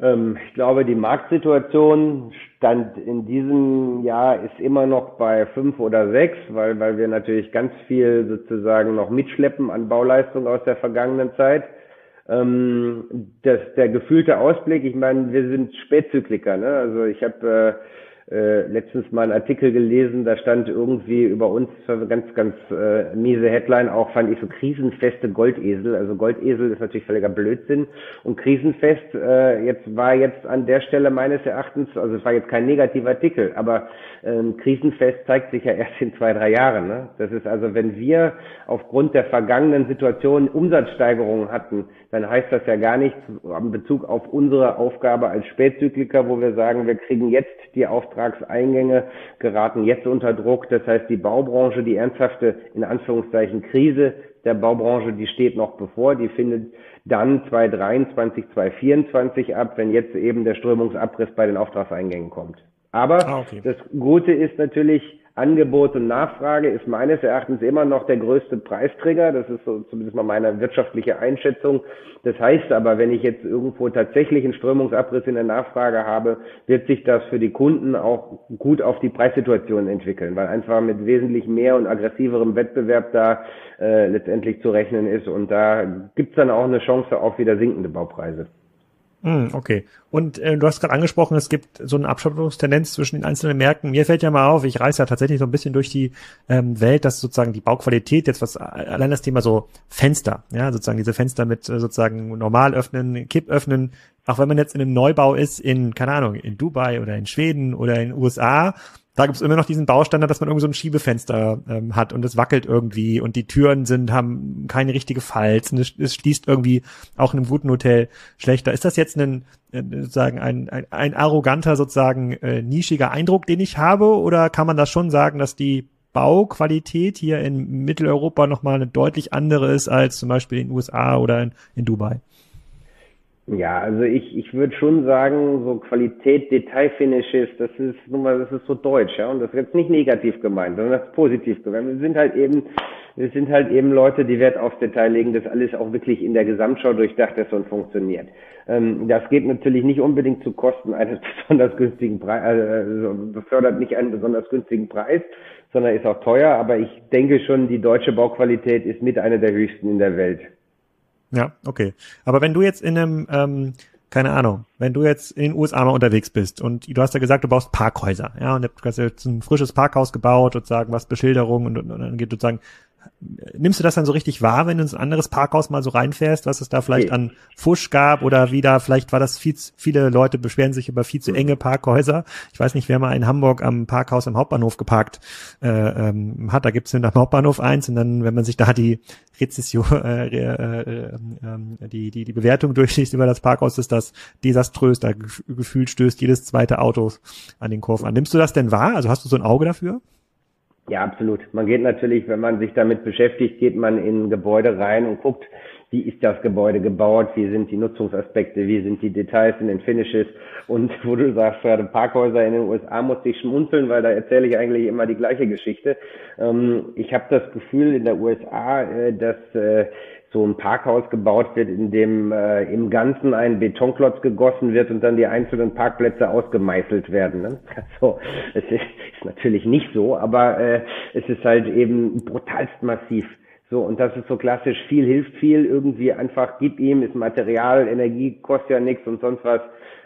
Ähm, ich glaube, die Marktsituation stand in diesem Jahr ist immer noch bei fünf oder sechs, weil, weil wir natürlich ganz viel sozusagen noch mitschleppen an Bauleistung aus der vergangenen Zeit. Ähm, das, der gefühlte Ausblick, ich meine, wir sind Spätzykliker, ne? Also ich habe äh, äh, letztens mal einen Artikel gelesen, da stand irgendwie über uns ganz, ganz äh, miese Headline, auch fand ich so krisenfeste Goldesel. Also Goldesel ist natürlich völliger Blödsinn. Und krisenfest, äh, jetzt war jetzt an der Stelle meines Erachtens, also es war jetzt kein negativer Artikel, aber ähm, krisenfest zeigt sich ja erst in zwei, drei Jahren. Ne? Das ist also, wenn wir aufgrund der vergangenen Situation Umsatzsteigerungen hatten, dann heißt das ja gar nichts in Bezug auf unsere Aufgabe als Spätzykliker, wo wir sagen, wir kriegen jetzt die Aufgabe, Auftragseingänge geraten jetzt unter Druck. Das heißt, die Baubranche, die ernsthafte, in Anführungszeichen, Krise der Baubranche, die steht noch bevor. Die findet dann 2023, 2024 ab, wenn jetzt eben der Strömungsabriss bei den Auftragseingängen kommt. Aber ah, okay. das Gute ist natürlich, Angebot und Nachfrage ist meines Erachtens immer noch der größte Preisträger. Das ist so zumindest mal meine wirtschaftliche Einschätzung. Das heißt aber, wenn ich jetzt irgendwo tatsächlich einen Strömungsabriss in der Nachfrage habe, wird sich das für die Kunden auch gut auf die Preissituation entwickeln, weil einfach mit wesentlich mehr und aggressiverem Wettbewerb da äh, letztendlich zu rechnen ist. Und da gibt's dann auch eine Chance auf wieder sinkende Baupreise.
Mm, okay. Und äh, du hast gerade angesprochen, es gibt so eine Abschottungstendenz zwischen den einzelnen Märkten. Mir fällt ja mal auf, ich reise ja tatsächlich so ein bisschen durch die ähm, Welt, dass sozusagen die Bauqualität jetzt was allein das Thema so Fenster, ja, sozusagen diese Fenster mit äh, sozusagen normal öffnen, Kipp öffnen, auch wenn man jetzt in einem Neubau ist in keine Ahnung, in Dubai oder in Schweden oder in USA, da gibt es immer noch diesen Baustandard, dass man irgendwie so ein Schiebefenster ähm, hat und es wackelt irgendwie und die Türen sind, haben keine richtige Falz und es, es schließt irgendwie auch in einem guten Hotel schlechter. Ist das jetzt ein, äh, sozusagen ein, ein, ein arroganter, sozusagen äh, nischiger Eindruck, den ich habe, oder kann man das schon sagen, dass die Bauqualität hier in Mitteleuropa nochmal eine deutlich andere ist als zum Beispiel in den USA oder in, in Dubai?
Ja, also ich, ich würde schon sagen, so Qualität, Detailfinishes, das ist nun mal, das ist so deutsch, ja. Und das ist jetzt nicht negativ gemeint, sondern das ist positiv gemeint. Wir sind halt eben, wir sind halt eben Leute, die Wert aufs Detail legen, dass alles auch wirklich in der Gesamtschau durchdacht ist und funktioniert. Ähm, das geht natürlich nicht unbedingt zu Kosten eines [laughs] besonders günstigen Preises, also befördert nicht einen besonders günstigen Preis, sondern ist auch teuer. Aber ich denke schon, die deutsche Bauqualität ist mit einer der höchsten in der Welt.
Ja, okay. Aber wenn du jetzt in einem, ähm, keine Ahnung, wenn du jetzt in den USA mal unterwegs bist und du hast ja gesagt, du baust Parkhäuser, ja, und du hast jetzt ein frisches Parkhaus gebaut, sozusagen, was Beschilderung und, und, und dann geht sozusagen, nimmst du das dann so richtig wahr, wenn du ins anderes Parkhaus mal so reinfährst, was es da vielleicht an Fusch gab oder wieder, vielleicht war das viel, viele Leute beschweren sich über viel zu mhm. enge Parkhäuser. Ich weiß nicht, wer mal in Hamburg am Parkhaus am Hauptbahnhof geparkt äh, ähm, hat, da gibt's es am Hauptbahnhof eins und dann, wenn man sich da die Rezession, äh, äh, äh, äh, die, die, die Bewertung durchliest über das Parkhaus, ist das desaströs, da gefühlt stößt jedes zweite Auto an den Kurven an. Nimmst du das denn wahr? Also hast du so ein Auge dafür?
Ja, absolut. Man geht natürlich, wenn man sich damit beschäftigt, geht man in Gebäude rein und guckt, wie ist das Gebäude gebaut, wie sind die Nutzungsaspekte, wie sind die Details in den Finishes und [laughs] wo du sagst, gerade Parkhäuser in den USA muss ich schmunzeln, weil da erzähle ich eigentlich immer die gleiche Geschichte. Ähm, ich habe das Gefühl in der USA, äh, dass äh, so ein Parkhaus gebaut wird, in dem äh, im Ganzen ein Betonklotz gegossen wird und dann die einzelnen Parkplätze ausgemeißelt werden. Ne? [laughs] Also es ist, ist natürlich nicht so, aber äh, es ist halt eben brutalst massiv. So, und das ist so klassisch, viel hilft viel, irgendwie einfach gib ihm, ist Material, Energie kostet ja nichts und sonst was.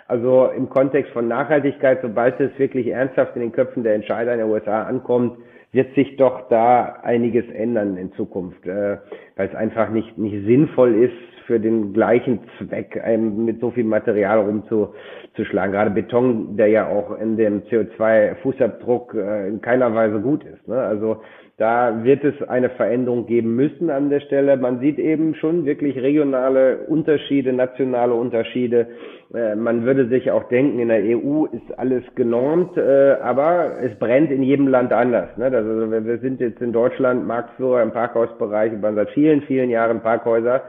Also im Kontext von Nachhaltigkeit, sobald es wirklich ernsthaft in den Köpfen der Entscheider in den USA ankommt, wird sich doch da einiges ändern in Zukunft, äh, weil es einfach nicht, nicht sinnvoll ist, für den gleichen Zweck einem mit so viel Material rumzuschlagen. Gerade Beton, der ja auch in dem CO2-Fußabdruck äh, in keiner Weise gut ist. Ne? Also da wird es eine Veränderung geben müssen an der Stelle. Man sieht eben schon wirklich regionale Unterschiede, nationale Unterschiede. Äh, man würde sich auch denken, in der EU ist alles genormt, äh, aber es brennt in jedem Land anders. Ne? Also wir sind jetzt in Deutschland Marktführer im Parkhausbereich, wir seit vielen, vielen Jahren Parkhäuser.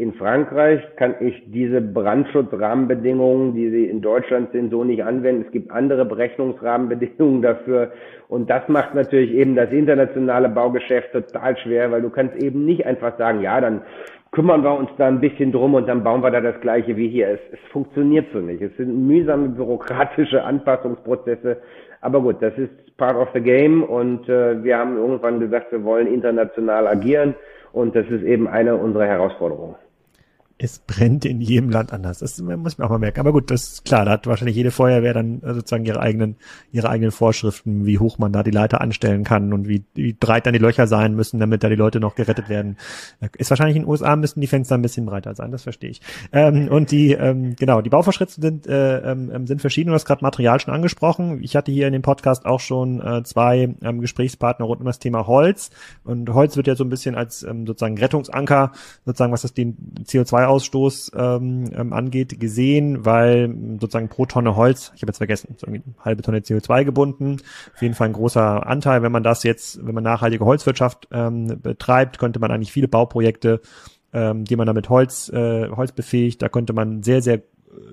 In Frankreich kann ich diese Brandschutzrahmenbedingungen, die sie in Deutschland sind, so nicht anwenden. Es gibt andere Berechnungsrahmenbedingungen [laughs] dafür. Und das macht natürlich eben das internationale Baugeschäft total schwer, weil du kannst eben nicht einfach sagen, ja, dann kümmern wir uns da ein bisschen drum und dann bauen wir da das Gleiche wie hier. Es, es funktioniert so nicht. Es sind mühsame bürokratische [laughs] Anpassungsprozesse. Aber gut, das ist part of the game und äh, wir haben irgendwann gesagt, wir wollen international agieren und das ist eben eine unserer Herausforderungen
es brennt in jedem Land anders. Das muss man auch mal merken. Aber gut, das ist klar, da hat wahrscheinlich jede Feuerwehr dann äh, sozusagen ihre eigenen, ihre eigenen Vorschriften, wie hoch man da die Leiter anstellen kann und wie, wie breit dann die Löcher sein müssen, damit da die Leute noch gerettet werden. Ist wahrscheinlich in den USA müssen die Fenster ein bisschen breiter sein, das verstehe ich. Ähm, und die, ähm, genau, die Bauvorschritte sind, äh, ähm, sind verschieden. Du hast gerade Material schon angesprochen. Ich hatte hier in dem Podcast auch schon äh, zwei ähm, Gesprächspartner rund um das Thema Holz. Und Holz wird ja so ein bisschen als ähm, sozusagen Rettungsanker, sozusagen was das den CO2 Ausstoß ähm, ähm, angeht, gesehen, weil sozusagen pro Tonne Holz, ich habe jetzt vergessen, so eine halbe Tonne CO2 gebunden, auf jeden Fall ein großer Anteil. Wenn man das jetzt, wenn man nachhaltige Holzwirtschaft ähm, betreibt, könnte man eigentlich viele Bauprojekte, ähm, die man damit Holz, äh, Holz befähigt, da könnte man sehr, sehr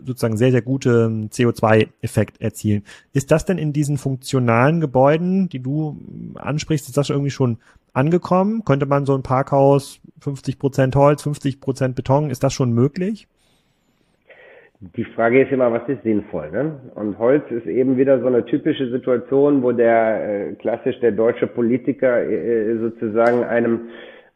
sozusagen sehr, sehr gute CO2-Effekt erzielen. Ist das denn in diesen funktionalen Gebäuden, die du ansprichst, ist das irgendwie schon angekommen? Könnte man so ein Parkhaus 50 Prozent Holz, 50 Prozent Beton, ist das schon möglich?
Die Frage ist immer, was ist sinnvoll? Ne? Und Holz ist eben wieder so eine typische Situation, wo der äh, klassisch der deutsche Politiker äh, äh sozusagen einem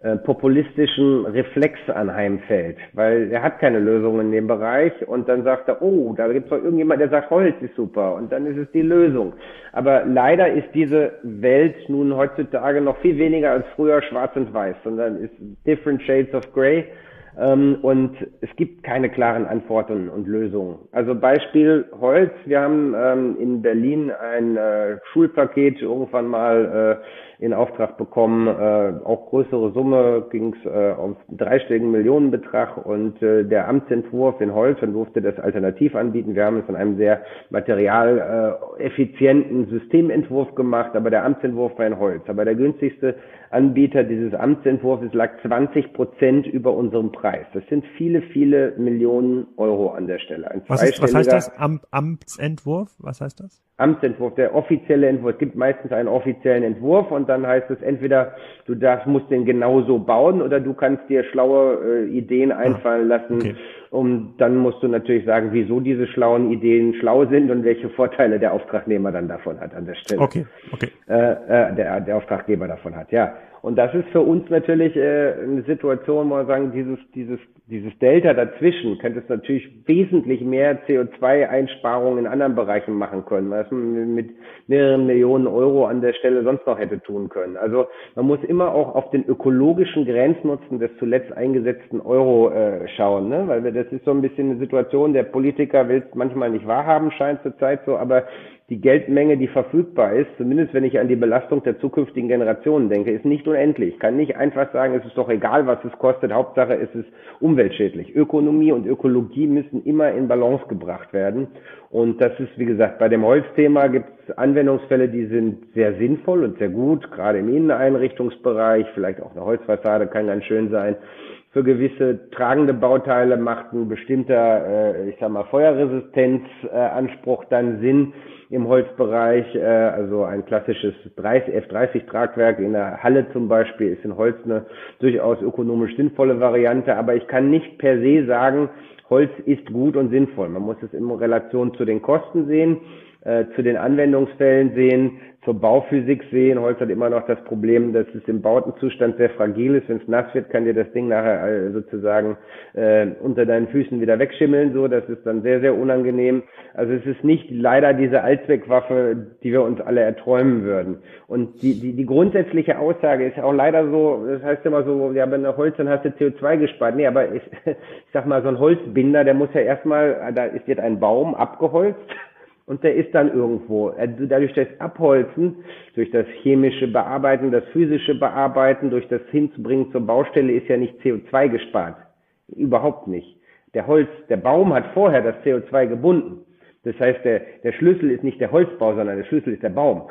äh, populistischen Reflex anheimfällt, weil er hat keine Lösung in dem Bereich und dann sagt er, oh, da gibt es doch irgendjemand, der sagt, Holz ist super und dann ist es die Lösung. Aber leider ist diese Welt nun heutzutage noch viel weniger als früher schwarz und weiß, sondern ist different shades of grey und es gibt keine klaren Antworten und Lösungen. Also Beispiel Holz. Wir haben ähm, in Berlin ein äh, Schulpaket irgendwann mal äh, in Auftrag bekommen. Äh, auch größere Summe ging es auf dreistelligen Millionenbetrag und der Amtsentwurf in Holz und durfte das alternativ anbieten. Wir haben es in einem sehr materialeffizienten Systementwurf gemacht, aber der Amtsentwurf war in Holz. Aber der günstigste Anbieter dieses Amtsentwurfs lag 20 Prozent über unserem Preis. Das sind viele, viele Millionen Euro an der Stelle.
Was, ist, was heißt das? Am, Amtsentwurf? Was heißt das?
Amtsentwurf, der offizielle Entwurf. Es gibt meistens einen offiziellen Entwurf und dann heißt es entweder, du darfst, musst den genauso bauen oder du kannst dir schlaue äh, Ideen ah, einfallen lassen. Okay Und dann musst du natürlich sagen, wieso diese schlauen Ideen schlau sind und welche Vorteile der Auftragnehmer dann davon hat an der Stelle.
Okay, okay.
Äh, äh, der, der Auftraggeber davon hat, ja. Und das ist für uns natürlich äh, eine Situation, wo wir sagen, dieses, dieses, dieses Delta dazwischen könnte es natürlich wesentlich mehr CO2-Einsparungen in anderen Bereichen machen können, was man mit mehreren Millionen Euro an der Stelle sonst noch hätte tun können. Also man muss immer auch auf den ökologischen Grenznutzen des zuletzt eingesetzten Euro äh, schauen, ne? weil wir, das ist so ein bisschen eine Situation, der Politiker will es manchmal nicht wahrhaben, scheint zurzeit so, aber die Geldmenge, die verfügbar ist, zumindest wenn ich an die Belastung der zukünftigen Generationen denke, ist nicht unendlich. Ich kann nicht einfach sagen, es ist doch egal, was es kostet, Hauptsache es ist umweltschädlich. Ökonomie und Ökologie müssen immer in Balance gebracht werden. Und das ist, wie gesagt, bei dem Holzthema gibt es Anwendungsfälle, die sind sehr sinnvoll und sehr gut, gerade im Inneneinrichtungsbereich, vielleicht auch eine Holzfassade kann ganz schön sein für gewisse tragende Bauteile macht ein bestimmter, äh, ich sag mal, Feuerresistenzanspruch äh, dann Sinn im Holzbereich. Äh, also ein klassisches 30, F30-Tragwerk in der Halle zum Beispiel ist in Holz eine durchaus ökonomisch sinnvolle Variante. Aber ich kann nicht per se sagen, Holz ist gut und sinnvoll. Man muss es in Relation zu den Kosten sehen äh, zu den Anwendungsfällen sehen, zur Bauphysik sehen. Holz hat immer noch das Problem, dass es im Bautenzustand sehr fragil ist. Wenn es nass wird, kann dir das Ding nachher äh, sozusagen äh, unter deinen Füßen wieder wegschimmeln. So, das ist dann sehr, sehr unangenehm. Also es ist nicht leider diese Allzweckwaffe, die wir uns alle erträumen würden. Und die, die, die grundsätzliche Aussage ist auch leider so, das heißt immer so, ja, wenn du Holz, dann hast du CO2 gespart. Nee, aber ich, [laughs] ich sag mal, so ein Holzbinder, der muss ja erstmal, da ist jetzt ein Baum abgeholzt und der ist dann irgendwo. Dadurch das Abholzen, durch das chemische Bearbeiten, das physische Bearbeiten, durch das Hinzubringen zur Baustelle ist ja nicht CO2 gespart. Überhaupt nicht. Der Holz, der Baum hat vorher das CO2 gebunden. Das heißt, der, der Schlüssel ist nicht der Holzbau, sondern der Schlüssel ist der Baum.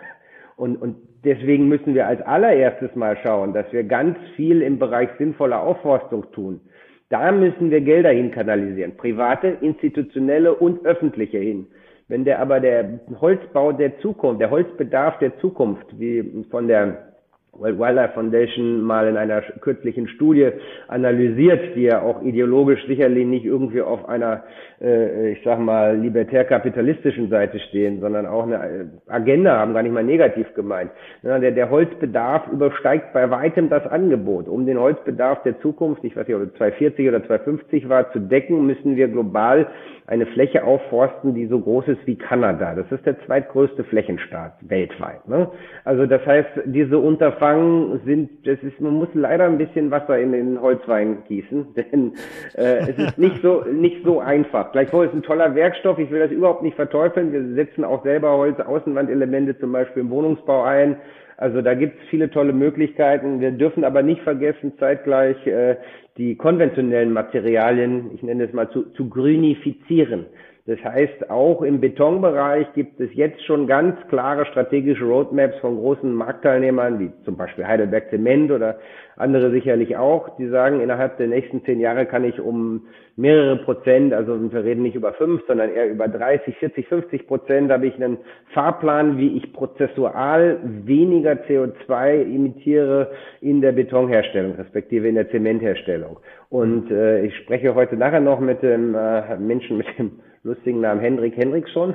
Und, und deswegen müssen wir als allererstes mal schauen, dass wir ganz viel im Bereich sinnvoller Aufforstung tun. Da müssen wir Gelder hin kanalisieren. Private, institutionelle und öffentliche hin. Wenn der aber der Holzbau der Zukunft, der Holzbedarf der Zukunft, wie von der World Wildlife Foundation mal in einer kürzlichen Studie analysiert, die ja auch ideologisch sicherlich nicht irgendwie auf einer, äh, ich sag mal, libertär-kapitalistischen Seite stehen, sondern auch eine Agenda haben, gar nicht mal negativ gemeint. Ja, der, der Holzbedarf übersteigt bei weitem das Angebot. Um den Holzbedarf der Zukunft, ich weiß nicht, ob es 240 oder 250 war, zu decken, müssen wir global eine Fläche aufforsten, die so groß ist wie Kanada. Das ist der zweitgrößte Flächenstaat weltweit. Ne? Also das heißt, diese Unterfangen sind, das ist, man muss leider ein bisschen Wasser in den Holzwein gießen, [laughs] denn äh, es ist nicht so nicht so einfach. Gleichwohl ist ein toller Werkstoff. Ich will das überhaupt nicht verteufeln. Wir setzen auch selber Holz-Außenwandelemente zum Beispiel im Wohnungsbau ein. Also da gibt es viele tolle Möglichkeiten. Wir dürfen aber nicht vergessen, zeitgleich äh, die konventionellen Materialien, ich nenne es mal, zu, zu grünifizieren. Das heißt, auch im Betonbereich gibt es jetzt schon ganz klare strategische Roadmaps von großen Marktteilnehmern, wie zum Beispiel Heidelberg Zement oder andere sicherlich auch, die sagen, innerhalb der nächsten zehn Jahre kann ich um mehrere Prozent, also wir reden nicht über fünf, sondern eher über 30, 40, 50 Prozent, habe ich einen Fahrplan, wie ich prozessual weniger CO2 imitiere in der Betonherstellung, respektive in der Zementherstellung. Und äh, ich spreche heute nachher noch mit dem äh, Menschen mit dem lustigen Namen Hendrik Hendriksson,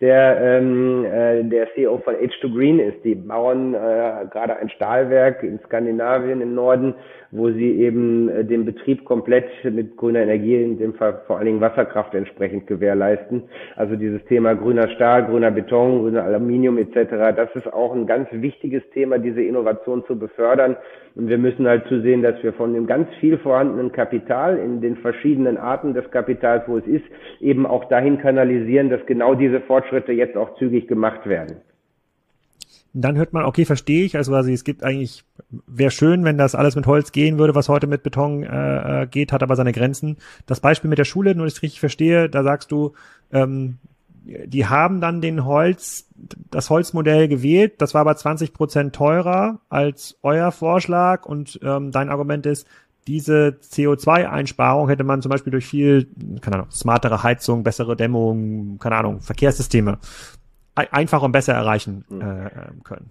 der ähm, äh, der CEO von H2 Green ist. Die bauen äh, gerade ein Stahlwerk in Skandinavien im Norden, wo sie eben äh, den Betrieb komplett mit grüner Energie, in dem Fall vor allen Dingen Wasserkraft entsprechend gewährleisten. Also dieses Thema grüner Stahl, grüner Beton, grüner Aluminium etc., das ist auch ein ganz wichtiges Thema, diese Innovation zu befördern. Und wir müssen halt zusehen, dass wir von dem ganz viel vorhandenen Kapital in den verschiedenen Arten des Kapitals, wo es ist, eben auch dahin kanalisieren, dass genau diese Fortschritte jetzt auch zügig gemacht werden.
Dann hört man, okay, verstehe ich. Also quasi, es gibt eigentlich, wäre schön, wenn das alles mit Holz gehen würde, was heute mit Beton äh, äh geht, hat aber seine Grenzen. Das Beispiel mit der Schule, nur ich richtig verstehe, da sagst du, ähm, die haben dann den Holz, das Holzmodell gewählt, das war aber 20 Prozent teurer als euer Vorschlag und ähm, dein Argument ist, diese CO2-Einsparung hätte man zum Beispiel durch viel, keine Ahnung, smartere Heizung, bessere Dämmung, keine Ahnung, Verkehrssysteme einfacher und besser erreichen hm. äh, können.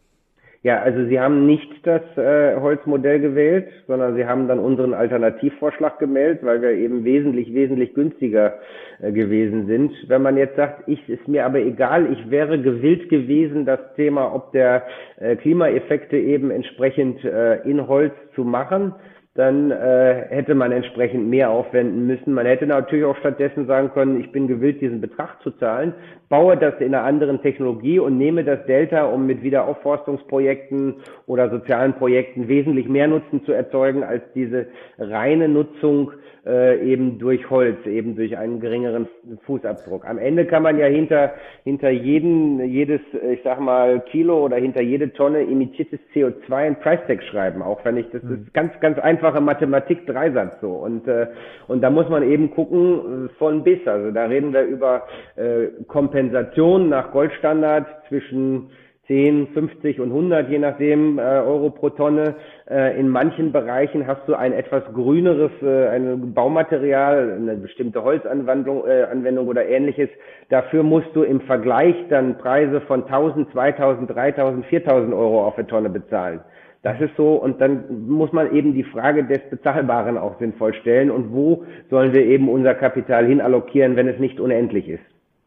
Ja, also Sie haben nicht das äh, Holzmodell gewählt, sondern Sie haben dann unseren Alternativvorschlag gemeldet, weil wir eben wesentlich, wesentlich günstiger äh, gewesen sind. Wenn man jetzt sagt, ich ist mir aber egal, ich wäre gewillt gewesen, das Thema, ob der äh, Klimaeffekte eben entsprechend äh, in Holz zu machen, dann äh, hätte man entsprechend mehr aufwenden müssen. Man hätte natürlich auch stattdessen sagen können, ich bin gewillt, diesen Betrag zu zahlen, baue das in einer anderen Technologie und nehme das Delta, um mit Wiederaufforstungsprojekten oder sozialen Projekten wesentlich mehr Nutzen zu erzeugen als diese reine Nutzung äh, eben durch Holz, eben durch einen geringeren Fußabdruck. Am Ende kann man ja hinter, hinter jeden, jedes, ich sag mal, Kilo oder hinter jede Tonne imitiertes CO2 ein Price Tag schreiben, auch wenn ich, das mhm. ist ganz, ganz einfache Mathematik, Dreisatz so. Und, äh, und da muss man eben gucken, äh, von bis. Also da reden wir über äh, Kompensation nach Goldstandard zwischen 10, 50 und 100, je nachdem, äh, Euro pro Tonne. Äh, in manchen Bereichen hast du ein etwas grüneres äh, ein Baumaterial, eine bestimmte Holzanwendung äh, Anwendung oder ähnliches. Dafür musst du im Vergleich dann Preise von 1000, 2000, 3000, 4000 Euro auf eine Tonne bezahlen. Das ist so, und dann muss man eben die Frage des Bezahlbaren auch sinnvoll stellen und wo sollen wir eben unser Kapital hinallokieren, wenn es nicht unendlich ist.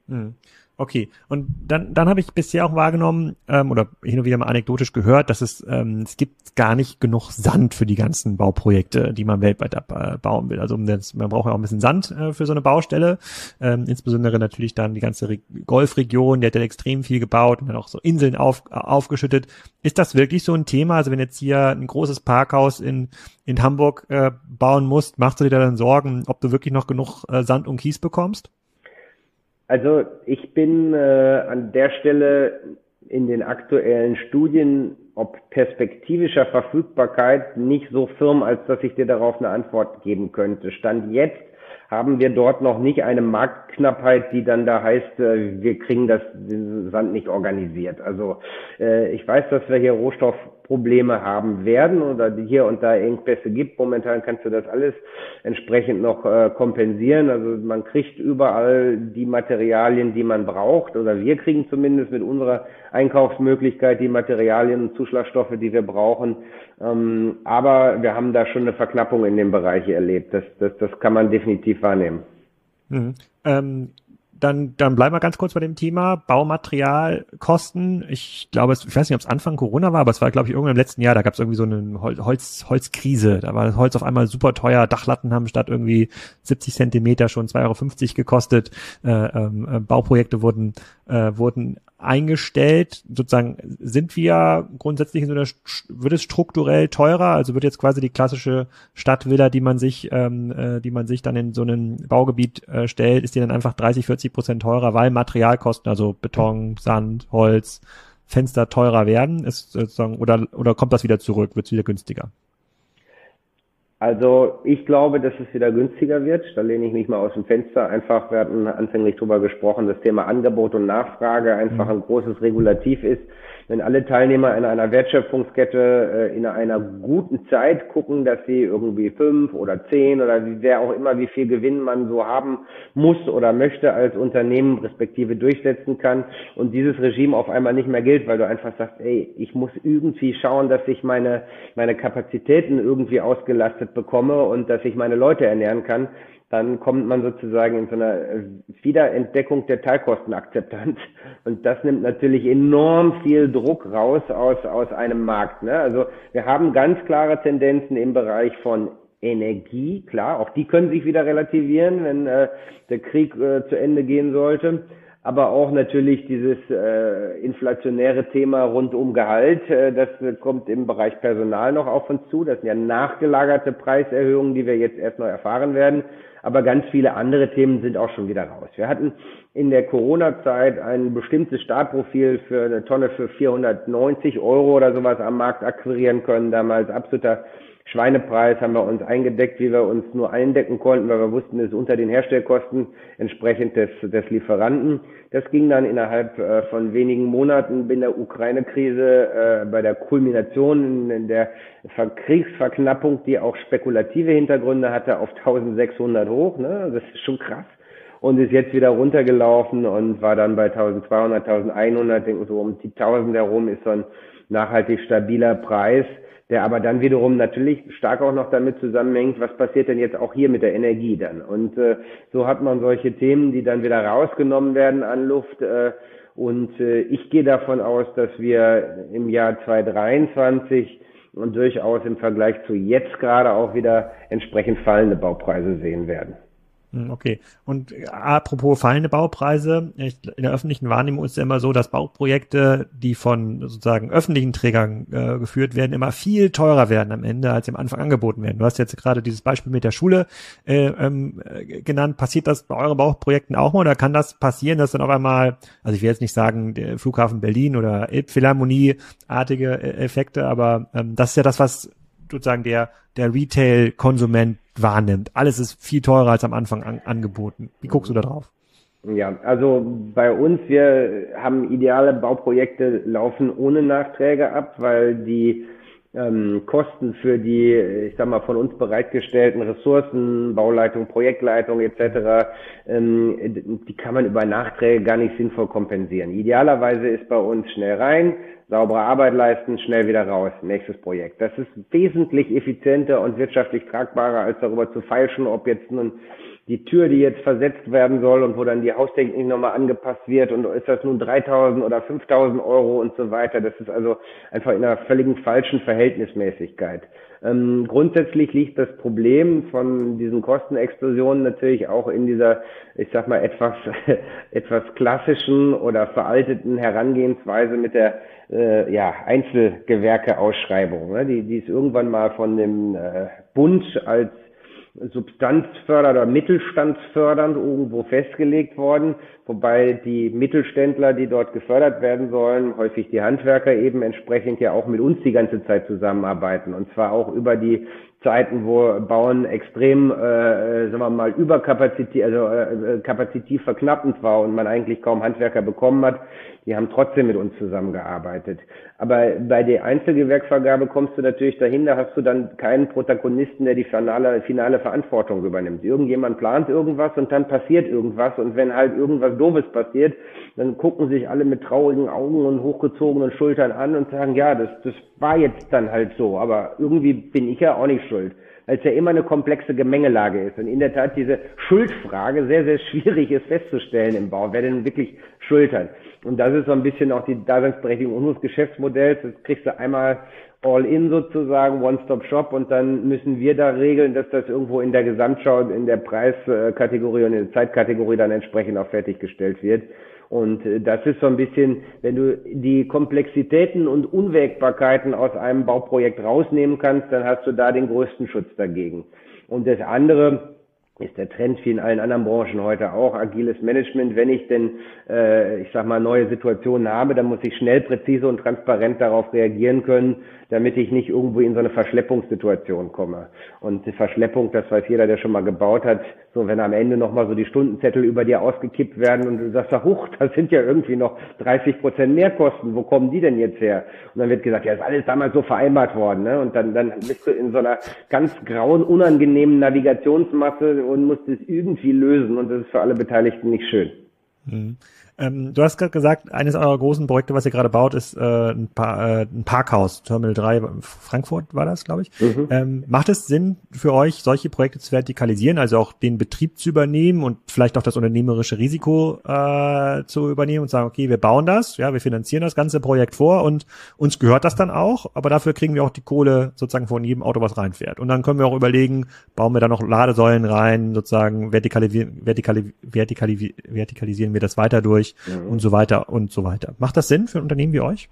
Mhm. Okay, und dann, dann habe ich bisher auch wahrgenommen ähm, oder hin und wieder mal anekdotisch gehört, dass es ähm, es gibt gar nicht genug Sand für die ganzen Bauprojekte, die man weltweit äh, bauen will. Also das, man braucht ja auch ein bisschen Sand äh, für so eine Baustelle, ähm, insbesondere natürlich dann die ganze Re Golfregion, die hat ja extrem viel gebaut und dann auch so Inseln auf, aufgeschüttet. Ist das wirklich so ein Thema? Also wenn jetzt hier ein großes Parkhaus in in Hamburg äh, bauen musst, machst du dir da dann Sorgen, ob du wirklich noch genug äh, Sand und Kies bekommst?
Also ich bin äh, an der Stelle in den aktuellen Studien ob perspektivischer Verfügbarkeit nicht so firm, als dass ich dir darauf eine Antwort geben könnte. Stand jetzt haben wir dort noch nicht eine Marktknappheit, die dann da heißt, äh, wir kriegen das Sand nicht organisiert. Also äh, ich weiß, dass wir hier Rohstoffprobleme haben werden oder hier und da Engpässe gibt. Momentan kannst du das alles entsprechend noch äh, kompensieren. Also man kriegt überall die Materialien, die man braucht oder wir kriegen zumindest mit unserer Einkaufsmöglichkeit die Materialien und Zuschlagstoffe, die wir brauchen. Ähm, aber wir haben da schon eine Verknappung in dem Bereich erlebt. Das, das, das kann man definitiv wahrnehmen.
Mhm. Ähm, dann, dann bleiben wir ganz kurz bei dem Thema Baumaterialkosten. Ich glaube, ich weiß nicht, ob es Anfang Corona war, aber es war, glaube ich, irgendwann im letzten Jahr, da gab es irgendwie so eine Holz, Holzkrise. Da war das Holz auf einmal super teuer. Dachlatten haben statt irgendwie 70 Zentimeter schon 2,50 Euro gekostet. Äh, ähm, äh, Bauprojekte wurden, äh, wurden eingestellt. Sozusagen sind wir grundsätzlich in so einer, wird es strukturell teurer? Also wird jetzt quasi die klassische Stadtvilla, die man sich, ähm, äh, die man sich dann in so einem Baugebiet äh, stellt, ist die dann einfach 30, 40 Prozent teurer, weil Materialkosten, also Beton, Sand, Holz, Fenster teurer werden? Ist sozusagen, oder, oder kommt das wieder zurück? Wird es wieder günstiger?
Also ich glaube, dass es wieder günstiger wird. Da lehne ich mich mal aus dem Fenster. Einfach, wir hatten anfänglich drüber gesprochen, das Thema Angebot und Nachfrage einfach mhm. ein großes Regulativ ist wenn alle Teilnehmer in einer Wertschöpfungskette äh, in einer guten Zeit gucken, dass sie irgendwie fünf oder zehn oder wer auch immer, wie viel Gewinn man so haben muss oder möchte als Unternehmen respektive durchsetzen kann und dieses Regime auf einmal nicht mehr gilt, weil du einfach sagst, ey, ich muss irgendwie schauen, dass ich meine, meine Kapazitäten irgendwie ausgelastet bekomme und dass ich meine Leute ernähren kann, dann kommt man sozusagen in so einer äh, Wiederentdeckung der Teilkostenakzeptanz. Und das nimmt natürlich enorm viel Druck raus aus, aus einem Markt. Ne? Also wir haben ganz klare Tendenzen im Bereich von Energie, klar, auch die können sich wieder relativieren, wenn äh, der Krieg äh, zu Ende gehen sollte. Aber auch natürlich dieses äh, inflationäre Thema rund um Gehalt, äh, das kommt im Bereich Personal noch auf uns zu. Das sind ja nachgelagerte Preiserhöhungen, die wir jetzt erst noch erfahren werden aber ganz viele andere Themen sind auch schon wieder raus. Wir hatten in der Corona-Zeit ein bestimmtes Startprofil für eine Tonne für 490 Euro oder sowas am Markt akquirieren können, damals absoluter Schweinepreis haben wir uns eingedeckt, wie wir uns nur eindecken konnten, weil wir wussten, es ist unter den Herstellkosten entsprechend des, des Lieferanten. Das ging dann innerhalb äh, von wenigen Monaten in der Ukraine-Krise äh, bei der Kulmination in der Kriegsverknappung, die auch spekulative Hintergründe hatte, auf 1600 hoch. Ne? Das ist schon krass. und ist jetzt wieder runtergelaufen und war dann bei 1200, 1100, denken so um die 1000 herum ist so ein nachhaltig stabiler Preis, der aber dann wiederum natürlich stark auch noch damit zusammenhängt, was passiert denn jetzt auch hier mit der Energie dann. Und äh, so hat man solche Themen, die dann wieder rausgenommen werden an Luft. Äh, und äh, ich gehe davon aus, dass wir im Jahr 2023 und durchaus im Vergleich zu jetzt gerade auch wieder entsprechend fallende Baupreise sehen werden.
Hm, okay. Und äh, apropos fallende Baupreise, in der öffentlichen Wahrnehmung ist es ja immer so, dass Bauprojekte, die von sozusagen öffentlichen Trägern äh, geführt werden, immer viel teurer werden am Ende, als sie am Anfang angeboten werden. Du hast jetzt gerade dieses Beispiel mit der Schule äh, ähm, äh, genannt. Passiert das bei euren Bauprojekten auch mal oder kann das passieren, dass dann auf einmal, also ich will jetzt nicht sagen, der Flughafen Berlin oder Elbphilharmonie-artige äh, Effekte, aber ähm, das ist ja das, was sozusagen der, der Retail-Konsument wahrnimmt. Alles ist viel teurer als am Anfang an, angeboten. Wie guckst du da drauf?
Ja, also bei uns, wir haben ideale Bauprojekte laufen ohne Nachträge ab, weil die ähm, Kosten für die, ich sag mal, von uns bereitgestellten Ressourcen, Bauleitung, Projektleitung etc., ähm, die kann man über Nachträge gar nicht sinnvoll kompensieren. Idealerweise ist bei uns schnell rein, saubere Arbeit leisten, schnell wieder raus, nächstes Projekt. Das ist wesentlich effizienter und wirtschaftlich tragbarer, als darüber zu feilschen, ob jetzt nun die Tür, die jetzt versetzt werden soll und wo dann die Haustechnik nochmal angepasst wird und ist das nun 3000 oder 5000 Euro und so weiter. Das ist also einfach in einer völligen falschen Verhältnismäßigkeit. Ähm, grundsätzlich liegt das Problem von diesen Kostenexplosionen natürlich auch in dieser, ich sag mal, etwas, [laughs] etwas klassischen oder veralteten Herangehensweise mit der äh, ja, Einzelgewerkeausschreibung. Ne? Die, die ist irgendwann mal von dem äh, Bund als substanzfördernd oder mittelstandsfördernd irgendwo festgelegt worden, wobei die Mittelständler, die dort gefördert werden sollen, häufig die Handwerker eben entsprechend ja auch mit uns die ganze Zeit zusammenarbeiten. Und zwar auch über die Zeiten, wo Bauen extrem, äh, sagen wir mal, überkapazität, also äh, kapazitiv verknappend war und man eigentlich kaum Handwerker bekommen hat, die haben trotzdem mit uns zusammengearbeitet. Aber bei der Einzelgewerkvergabe kommst du natürlich dahin, da hast du dann keinen Protagonisten, der die finale, finale Verantwortung übernimmt. Irgendjemand plant irgendwas und dann passiert irgendwas und wenn halt irgendwas Doofes passiert, dann gucken sich alle mit traurigen Augen und hochgezogenen Schultern an und sagen, ja, das, das war jetzt dann halt so, aber irgendwie bin ich ja auch nicht schuld weil es ja immer eine komplexe Gemengelage ist. Und in der Tat diese Schuldfrage sehr, sehr schwierig ist festzustellen im Bau. Wer denn wirklich schultert? Und das ist so ein bisschen auch die Daseinsberechtigung unseres Geschäftsmodells. Das kriegst du einmal all in sozusagen, One-Stop-Shop und dann müssen wir da regeln, dass das irgendwo in der Gesamtschau, in der Preiskategorie und in der Zeitkategorie dann entsprechend auch fertiggestellt wird. Und äh, das ist so ein bisschen, wenn du die Komplexitäten und Unwägbarkeiten aus einem Bauprojekt rausnehmen kannst, dann hast du da den größten Schutz dagegen. Und das andere, ist der Trend wie in allen anderen Branchen heute auch agiles Management. Wenn ich denn, äh, ich sag mal, neue Situationen habe, dann muss ich schnell, präzise und transparent darauf reagieren können, damit ich nicht irgendwo in so eine Verschleppungssituation komme. Und die Verschleppung, das weiß jeder, der schon mal gebaut hat, so wenn am Ende nochmal so die Stundenzettel über dir ausgekippt werden und du sagst, huch, das sind ja irgendwie noch 30 Prozent Mehrkosten, wo kommen die denn jetzt her? Und dann wird gesagt, ja, ist alles damals so vereinbart worden, ne? Und dann, dann bist du in so einer ganz grauen, unangenehmen Navigationsmasse und musst es irgendwie lösen und das ist für alle Beteiligten nicht schön.
Mhm. Ähm, du hast gerade gesagt, eines eurer großen Projekte, was ihr gerade baut, ist äh, ein, pa äh, ein Parkhaus, Terminal 3, Frankfurt war das, glaube ich. Mhm. Ähm, macht es Sinn für euch, solche Projekte zu vertikalisieren, also auch den Betrieb zu übernehmen und vielleicht auch das unternehmerische Risiko äh, zu übernehmen und sagen, okay, wir bauen das, ja, wir finanzieren das ganze Projekt vor und uns gehört das dann auch, aber dafür kriegen wir auch die Kohle sozusagen von jedem Auto, was reinfährt. Und dann können wir auch überlegen, bauen wir da noch Ladesäulen rein, sozusagen vertikalisieren, vertikali vertikali vertikalisieren wir das weiter durch mhm. und so weiter und so weiter. Macht das Sinn für ein Unternehmen wie euch?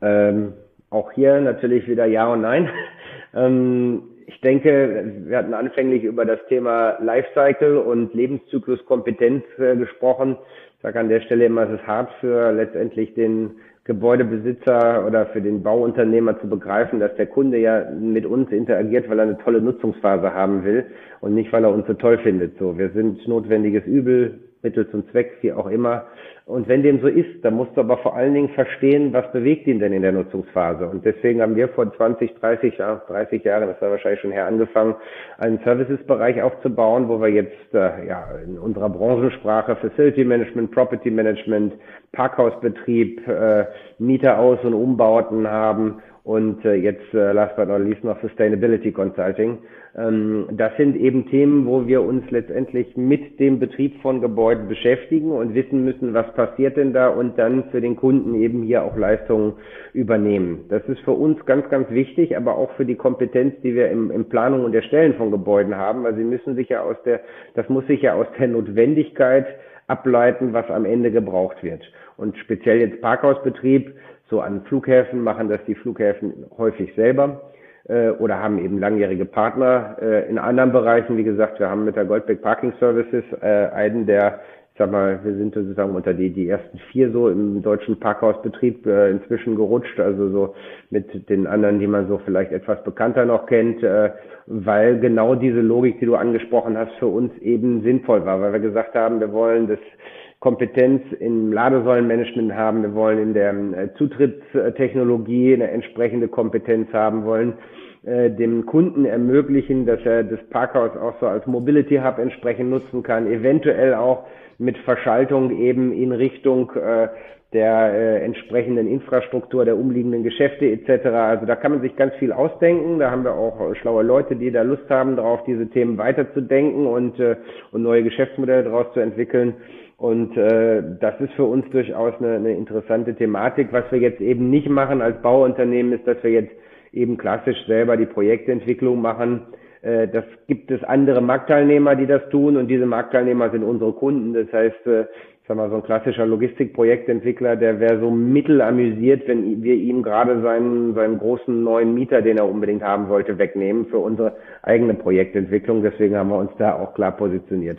Ähm, auch hier natürlich wieder Ja und Nein. [laughs] ähm, ich denke, wir hatten anfänglich über das Thema Lifecycle und Lebenszykluskompetenz äh, gesprochen. Ich sage an der Stelle immer, es ist hart für letztendlich den Gebäudebesitzer oder für den Bauunternehmer zu begreifen, dass der Kunde ja mit uns interagiert, weil er eine tolle Nutzungsphase haben will und nicht, weil er uns so toll findet. So, wir sind notwendiges Übel Mittel zum Zweck, wie auch immer. Und wenn dem so ist, dann musst du aber vor allen Dingen verstehen, was bewegt ihn denn in der Nutzungsphase. Und deswegen haben wir vor 20, 30, ja, 30 Jahren, das war wahrscheinlich schon her, angefangen, einen Services-Bereich aufzubauen, wo wir jetzt äh, ja, in unserer Branchensprache Facility Management, Property Management, Parkhausbetrieb, äh, Mieter aus- und Umbauten haben und äh, jetzt äh, last but not least noch Sustainability Consulting. Ähm, das sind eben Themen, wo wir uns letztendlich mit dem Betrieb von Gebäuden beschäftigen und wissen müssen, was passiert denn da und dann für den Kunden eben hier auch Leistungen übernehmen. Das ist für uns ganz, ganz wichtig, aber auch für die Kompetenz, die wir im, im Planung und Erstellen von Gebäuden haben, weil sie müssen sich ja aus der, das muss sich ja aus der Notwendigkeit ableiten, was am Ende gebraucht wird. Und speziell jetzt Parkhausbetrieb so an Flughäfen machen das die Flughäfen häufig selber äh, oder haben eben langjährige Partner. Äh, in anderen Bereichen, wie gesagt, wir haben mit der Goldbeck Parking Services äh, einen der ich sag mal, wir sind sozusagen unter die, die ersten vier so im deutschen Parkhausbetrieb äh, inzwischen gerutscht, also so mit den anderen, die man so vielleicht etwas bekannter noch kennt, äh, weil genau diese Logik, die du angesprochen hast, für uns eben sinnvoll war, weil wir gesagt haben, wir wollen das Kompetenz im Ladesäulenmanagement haben, wir wollen in der äh, Zutrittstechnologie eine entsprechende Kompetenz haben wollen, äh, dem Kunden ermöglichen, dass er das Parkhaus auch so als Mobility Hub entsprechend nutzen kann, eventuell auch mit Verschaltung eben in Richtung äh, der äh, entsprechenden Infrastruktur, der umliegenden Geschäfte etc. Also da kann man sich ganz viel ausdenken. Da haben wir auch schlaue Leute, die da Lust haben, darauf diese Themen weiterzudenken und, äh, und neue Geschäftsmodelle daraus zu entwickeln. Und äh, das ist für uns durchaus eine, eine interessante Thematik. Was wir jetzt eben nicht machen als Bauunternehmen, ist, dass wir jetzt eben klassisch selber die Projektentwicklung machen. Äh, das gibt es andere Marktteilnehmer, die das tun und diese Marktteilnehmer sind unsere Kunden. Das heißt, äh, sag mal, so ein klassischer Logistikprojektentwickler, der wäre so mittel amüsiert, wenn wir ihm gerade seinen, seinen großen neuen Mieter, den er unbedingt haben wollte, wegnehmen für unsere eigene Projektentwicklung. Deswegen haben wir uns da auch klar positioniert.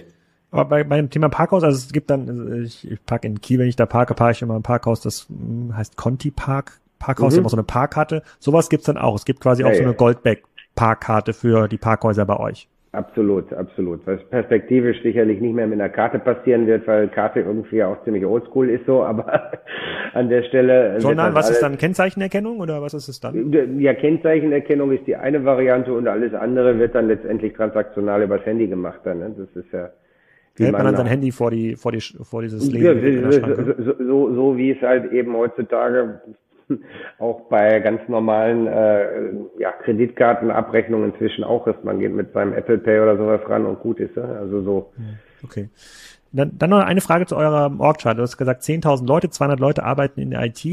Aber bei, bei dem Thema Parkhaus, also es gibt dann, also ich, ich parke in Kiel, wenn ich da parke, parke ich immer ein Parkhaus, das hm, heißt Conti Park, Parkhaus, mhm. immer so eine Parkkarte. Sowas gibt's dann auch. Es gibt quasi auch so eine Goldback-Parkkarte für die Parkhäuser bei euch.
Absolut, absolut. Was perspektivisch sicherlich nicht mehr mit einer Karte passieren wird, weil Karte irgendwie auch ziemlich oldschool ist so, [laughs] aber an der Stelle.
Sondern was ist dann Kennzeichenerkennung oder was ist es dann?
Ja, Kennzeichenerkennung ist die eine Variante und alles andere wird dann letztendlich transaktional übers Handy gemacht dann. Ne? Das ist ja
Hält man dann sein Handy vor die, vor die, vor dieses
Leben? Ja, so, so, so wie es halt eben heutzutage [laughs] auch bei ganz normalen äh, ja, Kreditkartenabrechnungen inzwischen auch ist. Man geht mit seinem Apple Pay oder sowas ran und gut ist. Also so.
Okay. Dann, dann noch eine Frage zu eurer Org-Chart. Du hast gesagt, 10.000 Leute, 200 Leute arbeiten in der IT.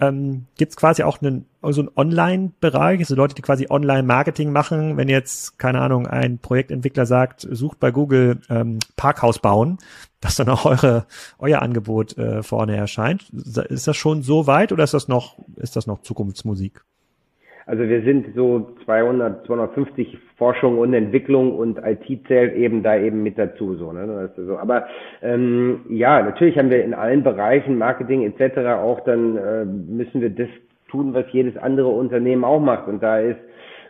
Ähm, Gibt es quasi auch einen, also einen Online-Bereich, also Leute, die quasi Online-Marketing machen? Wenn jetzt, keine Ahnung, ein Projektentwickler sagt, sucht bei Google ähm, Parkhaus bauen, [laughs] dass dann auch eure, euer Angebot äh, vorne erscheint. Ist das schon so weit oder ist das noch, ist das noch Zukunftsmusik?
Also wir sind so 200, 250 Forschung und Entwicklung und IT zählt eben da eben mit dazu. So, ne? So. Aber ähm, ja, natürlich haben wir in allen Bereichen Marketing etc. auch dann äh, müssen wir das tun, was jedes andere Unternehmen auch macht. Und da ist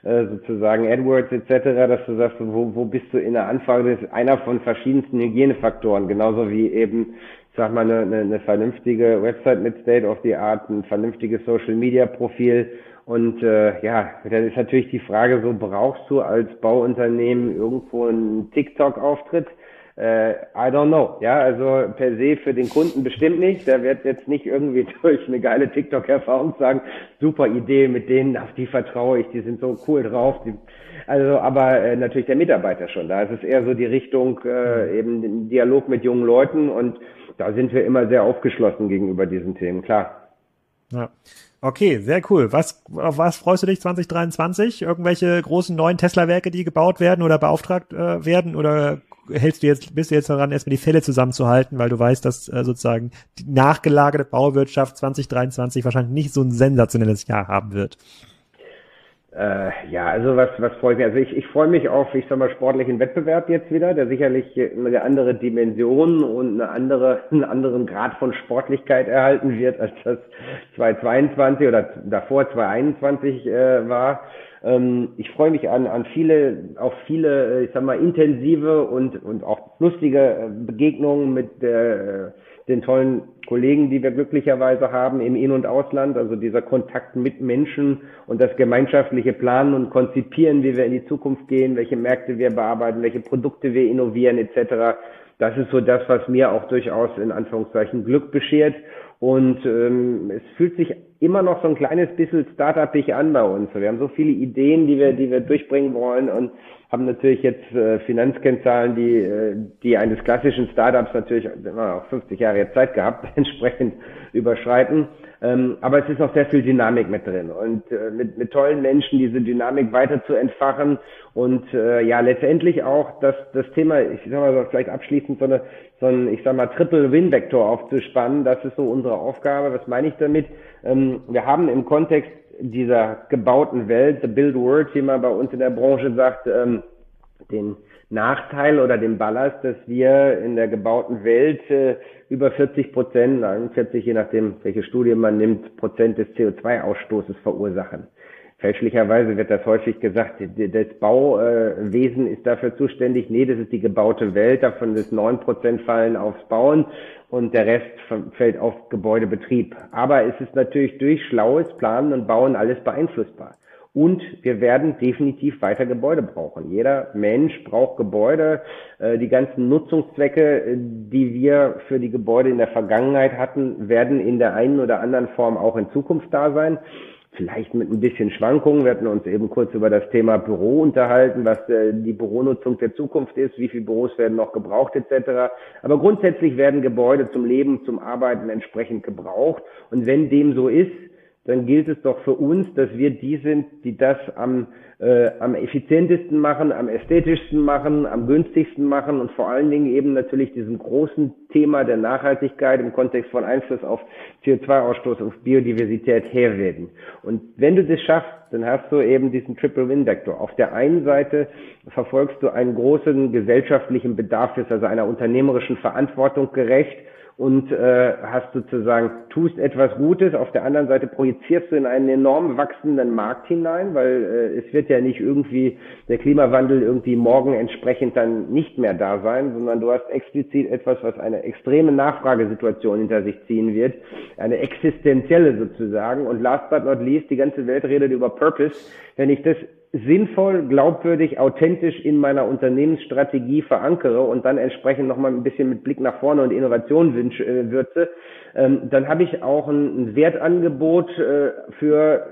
äh, sozusagen AdWords etc., dass du sagst, wo, wo bist du in der Anfrage? Das ist einer von verschiedensten Hygienefaktoren, genauso wie eben sag mal, eine, eine, eine vernünftige Website mit State of the Art, ein vernünftiges Social Media Profil und äh, ja, dann ist natürlich die Frage so, brauchst du als Bauunternehmen irgendwo einen TikTok-Auftritt? Äh, I don't know. Ja, also per se für den Kunden bestimmt nicht. Der wird jetzt nicht irgendwie [laughs] durch eine geile TikTok-Erfahrung sagen, super Idee, mit denen, auf die vertraue ich, die sind so cool drauf. Die, also, aber äh, natürlich der Mitarbeiter schon. Da ist es eher so die Richtung, äh, eben den Dialog mit jungen Leuten und da sind wir immer sehr aufgeschlossen gegenüber diesen Themen, klar.
Ja. Okay, sehr cool. Was, auf was freust du dich 2023? Irgendwelche großen neuen Tesla-Werke, die gebaut werden oder beauftragt äh, werden? Oder hältst du jetzt, bist du jetzt daran, erstmal die Fälle zusammenzuhalten, weil du weißt, dass äh, sozusagen die nachgelagerte Bauwirtschaft 2023 wahrscheinlich nicht so ein sensationelles Jahr haben wird?
Äh, ja, also was, was freue ich mich? Also ich, ich freue mich auf, ich sag mal, sportlichen Wettbewerb jetzt wieder, der sicherlich eine andere Dimension und eine andere, einen anderen Grad von Sportlichkeit erhalten wird, als das 2022 oder davor 2021 äh, war. Ähm, ich freue mich an, an viele, auf viele, äh, ich sag mal, intensive und, und auch lustige äh, Begegnungen mit der, den tollen Kollegen, die wir glücklicherweise haben im In- und Ausland, also dieser Kontakt mit Menschen und das gemeinschaftliche Planen und Konzipieren, wie wir in die Zukunft gehen, welche Märkte wir bearbeiten, welche Produkte wir innovieren etc. Das ist so das, was mir auch durchaus in Anführungszeichen Glück beschert. Und ähm, es fühlt sich immer noch so ein kleines bisschen startup-ig an bei uns. Wir haben so viele Ideen, die wir, die wir durchbringen wollen und haben natürlich jetzt äh, Finanzkennzahlen, die, äh, die eines klassischen Startups natürlich immer auch 50 Jahre jetzt Zeit gehabt, [laughs] entsprechend überschreiten. Ähm, aber es ist noch sehr viel Dynamik mit drin und äh, mit, mit tollen Menschen diese Dynamik weiter zu entfachen und äh, ja letztendlich auch das, das Thema, ich sag mal so vielleicht abschließend so, eine, so ein, ich sag mal, Triple Win Vektor aufzuspannen, das ist so unsere Aufgabe. Was meine ich damit? Ähm, wir haben im Kontext dieser gebauten Welt, the build world, wie man bei uns in der Branche sagt, ähm, den Nachteil oder den Ballast, dass wir in der gebauten Welt äh, über 40 Prozent, 40 je nachdem, welche Studie man nimmt, Prozent des CO2-Ausstoßes verursachen. Fälschlicherweise wird das häufig gesagt, das Bauwesen ist dafür zuständig. Nee, das ist die gebaute Welt. Davon ist neun Prozent fallen aufs Bauen und der Rest fällt auf Gebäudebetrieb. Aber es ist natürlich durch schlaues Planen und Bauen alles beeinflussbar. Und wir werden definitiv weiter Gebäude brauchen. Jeder Mensch braucht Gebäude. Äh, die ganzen Nutzungszwecke, äh, die wir für die Gebäude in der Vergangenheit hatten, werden in der einen oder anderen Form auch in Zukunft da sein. Vielleicht mit ein bisschen Schwankungen. Wir hatten uns eben kurz über das Thema Büro unterhalten, was äh, die Büronutzung der Zukunft ist, wie viele Büros werden noch gebraucht etc. Aber grundsätzlich werden Gebäude zum Leben, zum Arbeiten entsprechend gebraucht. Und wenn dem so ist, dann gilt es doch für uns, dass wir die sind, die das am, äh, am effizientesten machen, am ästhetischsten machen, am günstigsten machen und vor allen Dingen eben natürlich diesem großen Thema der Nachhaltigkeit im Kontext von Einfluss auf CO2-Ausstoß, auf Biodiversität herreden. Und wenn du das schaffst, dann hast du eben diesen Triple Win Vector. Auf der einen Seite verfolgst du einen großen gesellschaftlichen Bedarf, ist also einer unternehmerischen Verantwortung gerecht und äh, hast sozusagen, tust etwas Gutes, auf der anderen Seite projizierst du in einen enorm wachsenden Markt hinein, weil äh, es wird ja nicht irgendwie der Klimawandel irgendwie morgen entsprechend dann nicht mehr da sein, sondern du hast explizit etwas, was eine extreme Nachfragesituation hinter sich ziehen wird, eine existenzielle sozusagen. Und last but not least, die ganze Welt redet über Purpose. Wenn ich das sinnvoll, glaubwürdig, authentisch in meiner Unternehmensstrategie verankere und dann entsprechend nochmal ein bisschen mit Blick nach vorne und Innovation wünsch, äh, würze, ähm, dann habe ich auch ein, ein Wertangebot äh, für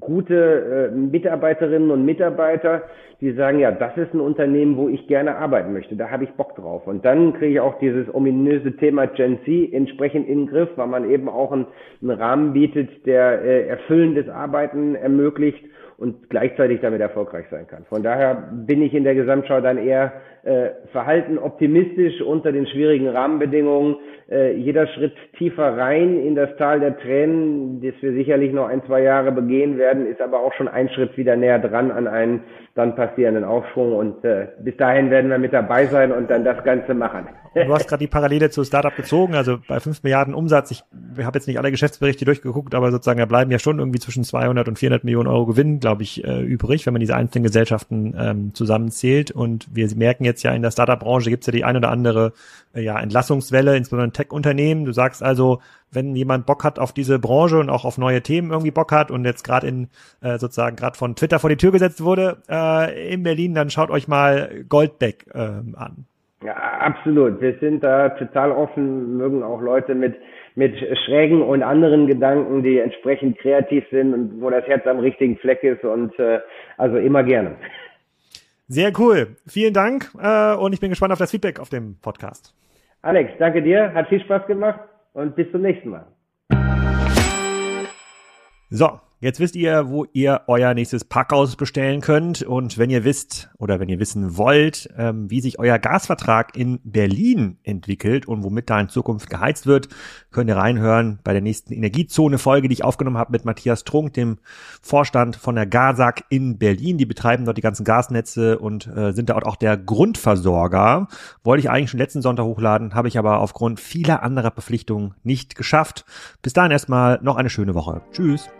gute äh, Mitarbeiterinnen und Mitarbeiter, die sagen, ja, das ist ein Unternehmen, wo ich gerne arbeiten möchte, da habe ich Bock drauf. Und dann kriege ich auch dieses ominöse Thema Gen Z entsprechend in den Griff, weil man eben auch einen, einen Rahmen bietet, der äh, erfüllendes Arbeiten ermöglicht und gleichzeitig damit erfolgreich sein kann. Von daher bin ich in der Gesamtschau dann eher äh, verhalten optimistisch unter den schwierigen Rahmenbedingungen. Äh, jeder Schritt tiefer rein in das Tal der Tränen, das wir sicherlich noch ein, zwei Jahre begehen werden, ist aber auch schon ein Schritt wieder näher dran an einen dann passierenden Aufschwung. Und äh, bis dahin werden wir mit dabei sein und dann das Ganze machen.
du hast [laughs] gerade die Parallele zu Startup gezogen, also bei 5 Milliarden Umsatz. Ich habe jetzt nicht alle Geschäftsberichte durchgeguckt, aber sozusagen da bleiben ja schon irgendwie zwischen 200 und 400 Millionen Euro Gewinn, glaube ich, äh, übrig, wenn man diese einzelnen Gesellschaften ähm, zusammenzählt. Und wir merken jetzt ja in der Startup-Branche gibt es ja die ein oder andere äh, ja, Entlassungswelle, insbesondere Tech-Unternehmen. Du sagst also, wenn jemand Bock hat auf diese Branche und auch auf neue Themen irgendwie Bock hat und jetzt gerade in äh, sozusagen gerade von Twitter vor die Tür gesetzt wurde äh, in Berlin, dann schaut euch mal Goldbeck äh, an.
Ja, absolut. Wir sind da total offen, mögen auch Leute mit mit schrägen und anderen Gedanken, die entsprechend kreativ sind und wo das Herz am richtigen Fleck ist und äh, also immer gerne.
Sehr cool. Vielen Dank äh, und ich bin gespannt auf das Feedback auf dem Podcast.
Alex, danke dir. Hat viel Spaß gemacht und bis zum nächsten Mal.
So, Jetzt wisst ihr, wo ihr euer nächstes Packhaus bestellen könnt. Und wenn ihr wisst oder wenn ihr wissen wollt, ähm, wie sich euer Gasvertrag in Berlin entwickelt und womit da in Zukunft geheizt wird, könnt ihr reinhören bei der nächsten Energiezone-Folge, die ich aufgenommen habe mit Matthias Trunk, dem Vorstand von der GASAG in Berlin. Die betreiben dort die ganzen Gasnetze und äh, sind dort auch der Grundversorger. Wollte ich eigentlich schon letzten Sonntag hochladen, habe ich aber aufgrund vieler anderer Verpflichtungen nicht geschafft. Bis dahin erstmal noch eine schöne Woche. Tschüss.